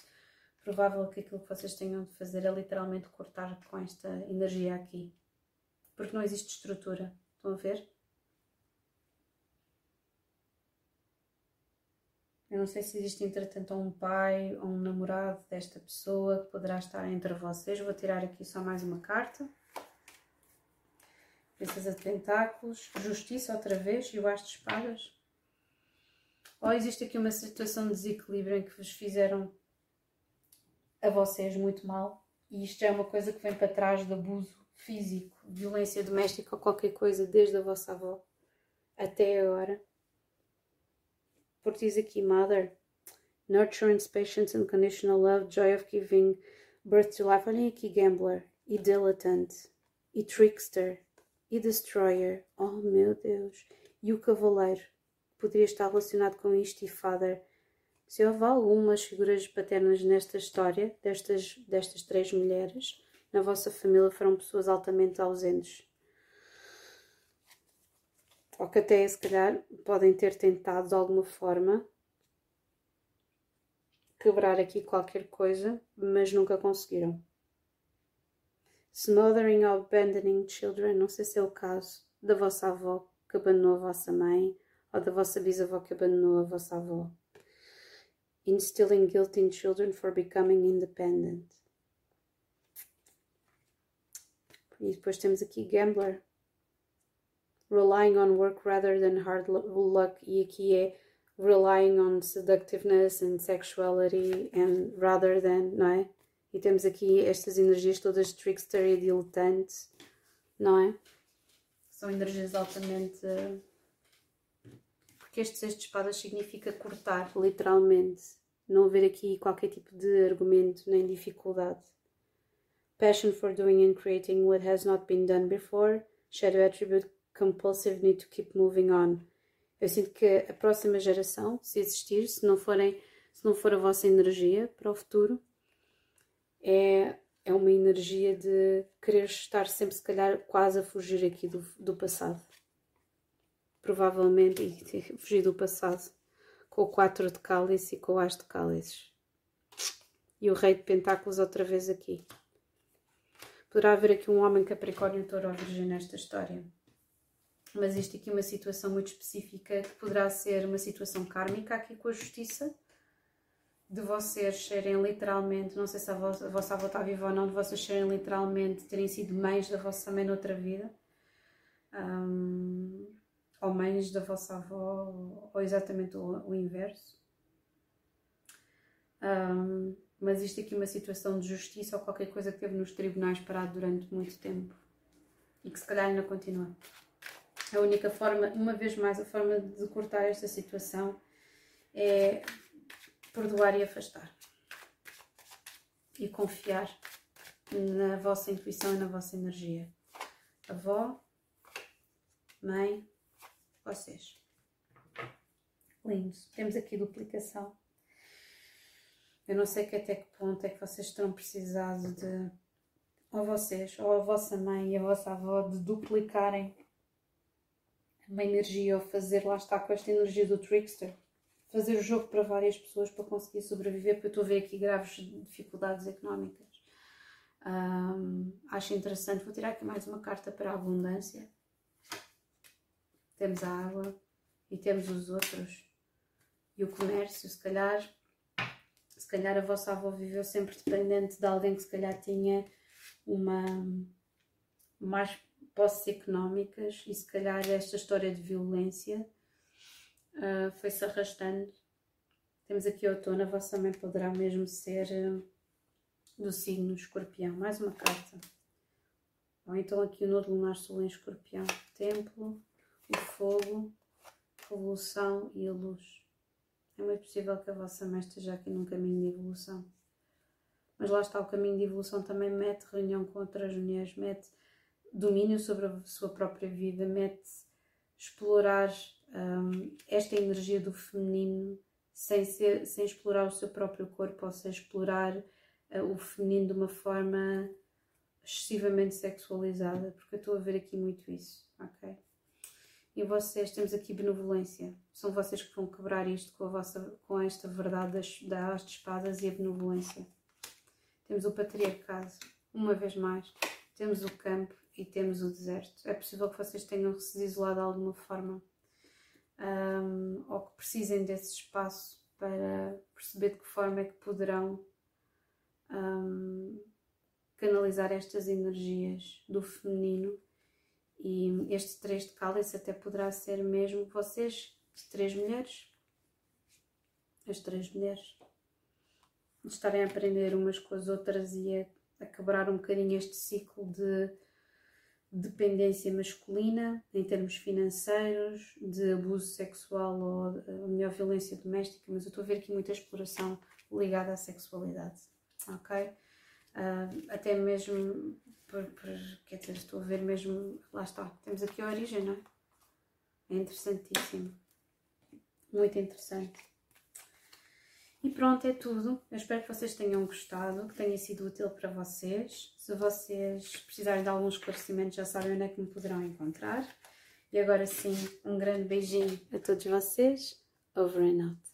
provável que aquilo que vocês tenham de fazer é literalmente cortar com esta energia aqui, porque não existe estrutura. Estão a ver? Eu não sei se existe, entretanto, um pai ou um namorado desta pessoa que poderá estar entre vocês. Vou tirar aqui só mais uma carta. Princesa de Pentáculos, Justiça outra vez e o As de Espadas. Ou existe aqui uma situação de desequilíbrio em que vos fizeram a vocês muito mal e isto já é uma coisa que vem para trás de abuso físico, violência doméstica ou qualquer coisa desde a vossa avó até agora porque diz aqui Mother, Nurturance, Patience, Unconditional Love, Joy of Giving Birth to Life. Olhem aqui Gambler, e Dilettante, e Trickster, e Destroyer. Oh meu Deus! E o Cavaleiro. Poderia estar relacionado com isto e Father. Se houve algumas figuras paternas nesta história, destas, destas três mulheres, na vossa família foram pessoas altamente ausentes ou que até se calhar podem ter tentado de alguma forma quebrar aqui qualquer coisa, mas nunca conseguiram. Smothering or abandoning children, não sei se é o caso da vossa avó que abandonou a vossa mãe ou da vossa bisavó que abandonou a vossa avó. Instilling guilt in children for becoming independent. E depois temos aqui Gambler relying on work rather than hard luck e aqui é relying on seductiveness and sexuality and rather than, não é? E temos aqui estas energias todas trickster e diletante, não é? São energias altamente. Porque este de espadas significa cortar, literalmente. Não haver aqui qualquer tipo de argumento nem dificuldade. Passion for doing and creating what has not been done before. Shadow attribute compulsive need to keep moving on. Eu sinto que a próxima geração, se existir, se não forem, se não for a vossa energia para o futuro, é, é uma energia de querer estar sempre, se calhar, quase a fugir aqui do, do passado. Provavelmente, e <laughs> fugir do passado com o 4 de cálice e com o as de cálices. E o rei de pentáculos outra vez aqui. Poderá haver aqui um homem capricórnio touro ou virgem nesta história mas isto aqui é uma situação muito específica que poderá ser uma situação kármica aqui com a justiça, de vocês serem literalmente, não sei se a vossa, a vossa avó está viva ou não, de vocês serem literalmente, terem sido mães da vossa mãe noutra vida, um, ou mães da vossa avó, ou exatamente o, o inverso. Um, mas isto aqui é uma situação de justiça ou qualquer coisa que teve nos tribunais parado durante muito tempo e que se calhar ainda continua. A única forma, uma vez mais, a forma de cortar esta situação é perdoar e afastar. E confiar na vossa intuição e na vossa energia. Avó, mãe, vocês. Lindo. Temos aqui duplicação. Eu não sei que até que ponto é que vocês terão precisado de, ou vocês, ou a vossa mãe e a vossa avó, de duplicarem uma energia ou fazer, lá está com esta energia do trickster, fazer o jogo para várias pessoas para conseguir sobreviver, porque eu estou a ver aqui graves dificuldades económicas. Um, acho interessante. Vou tirar aqui mais uma carta para a abundância. Temos a água e temos os outros. E o comércio, se calhar, se calhar a vossa avó viveu sempre dependente de alguém que se calhar tinha uma mais posses económicas e se calhar esta história de violência uh, foi-se arrastando. Temos aqui outono, a vossa mãe poderá mesmo ser uh, do signo escorpião. Mais uma carta. Ou então aqui o nodo lunar sul em escorpião. Templo, o fogo, evolução e a luz. É muito possível que a vossa mãe esteja aqui num caminho de evolução. Mas lá está, o caminho de evolução também mete reunião com outras mulheres, mete domínio sobre a sua própria vida, mete explorar um, esta energia do feminino sem, ser, sem explorar o seu próprio corpo ou explorar uh, o feminino de uma forma excessivamente sexualizada, porque eu estou a ver aqui muito isso, ok? E vocês, temos aqui benevolência, são vocês que vão quebrar isto com, a vossa, com esta verdade das, das espadas e a benevolência. Temos o patriarcado, uma vez mais, temos o campo e temos o deserto. É possível que vocês tenham se isolado de alguma forma um, ou que precisem desse espaço para perceber de que forma é que poderão um, canalizar estas energias do feminino. E este três de cálice até poderá ser mesmo vocês, três mulheres, as três mulheres, estarem a aprender umas com as outras e a, a quebrar um bocadinho este ciclo de dependência masculina em termos financeiros, de abuso sexual ou, melhor, violência doméstica, mas eu estou a ver aqui muita exploração ligada à sexualidade, ok? Uh, até mesmo, por, por, quer dizer, estou a ver mesmo, lá está, temos aqui a origem, não é? É interessantíssimo, muito interessante. E pronto, é tudo. Eu espero que vocês tenham gostado, que tenha sido útil para vocês. Se vocês precisarem de algum esclarecimento, já sabem onde é que me poderão encontrar. E agora sim, um grande beijinho a todos vocês. Over and out.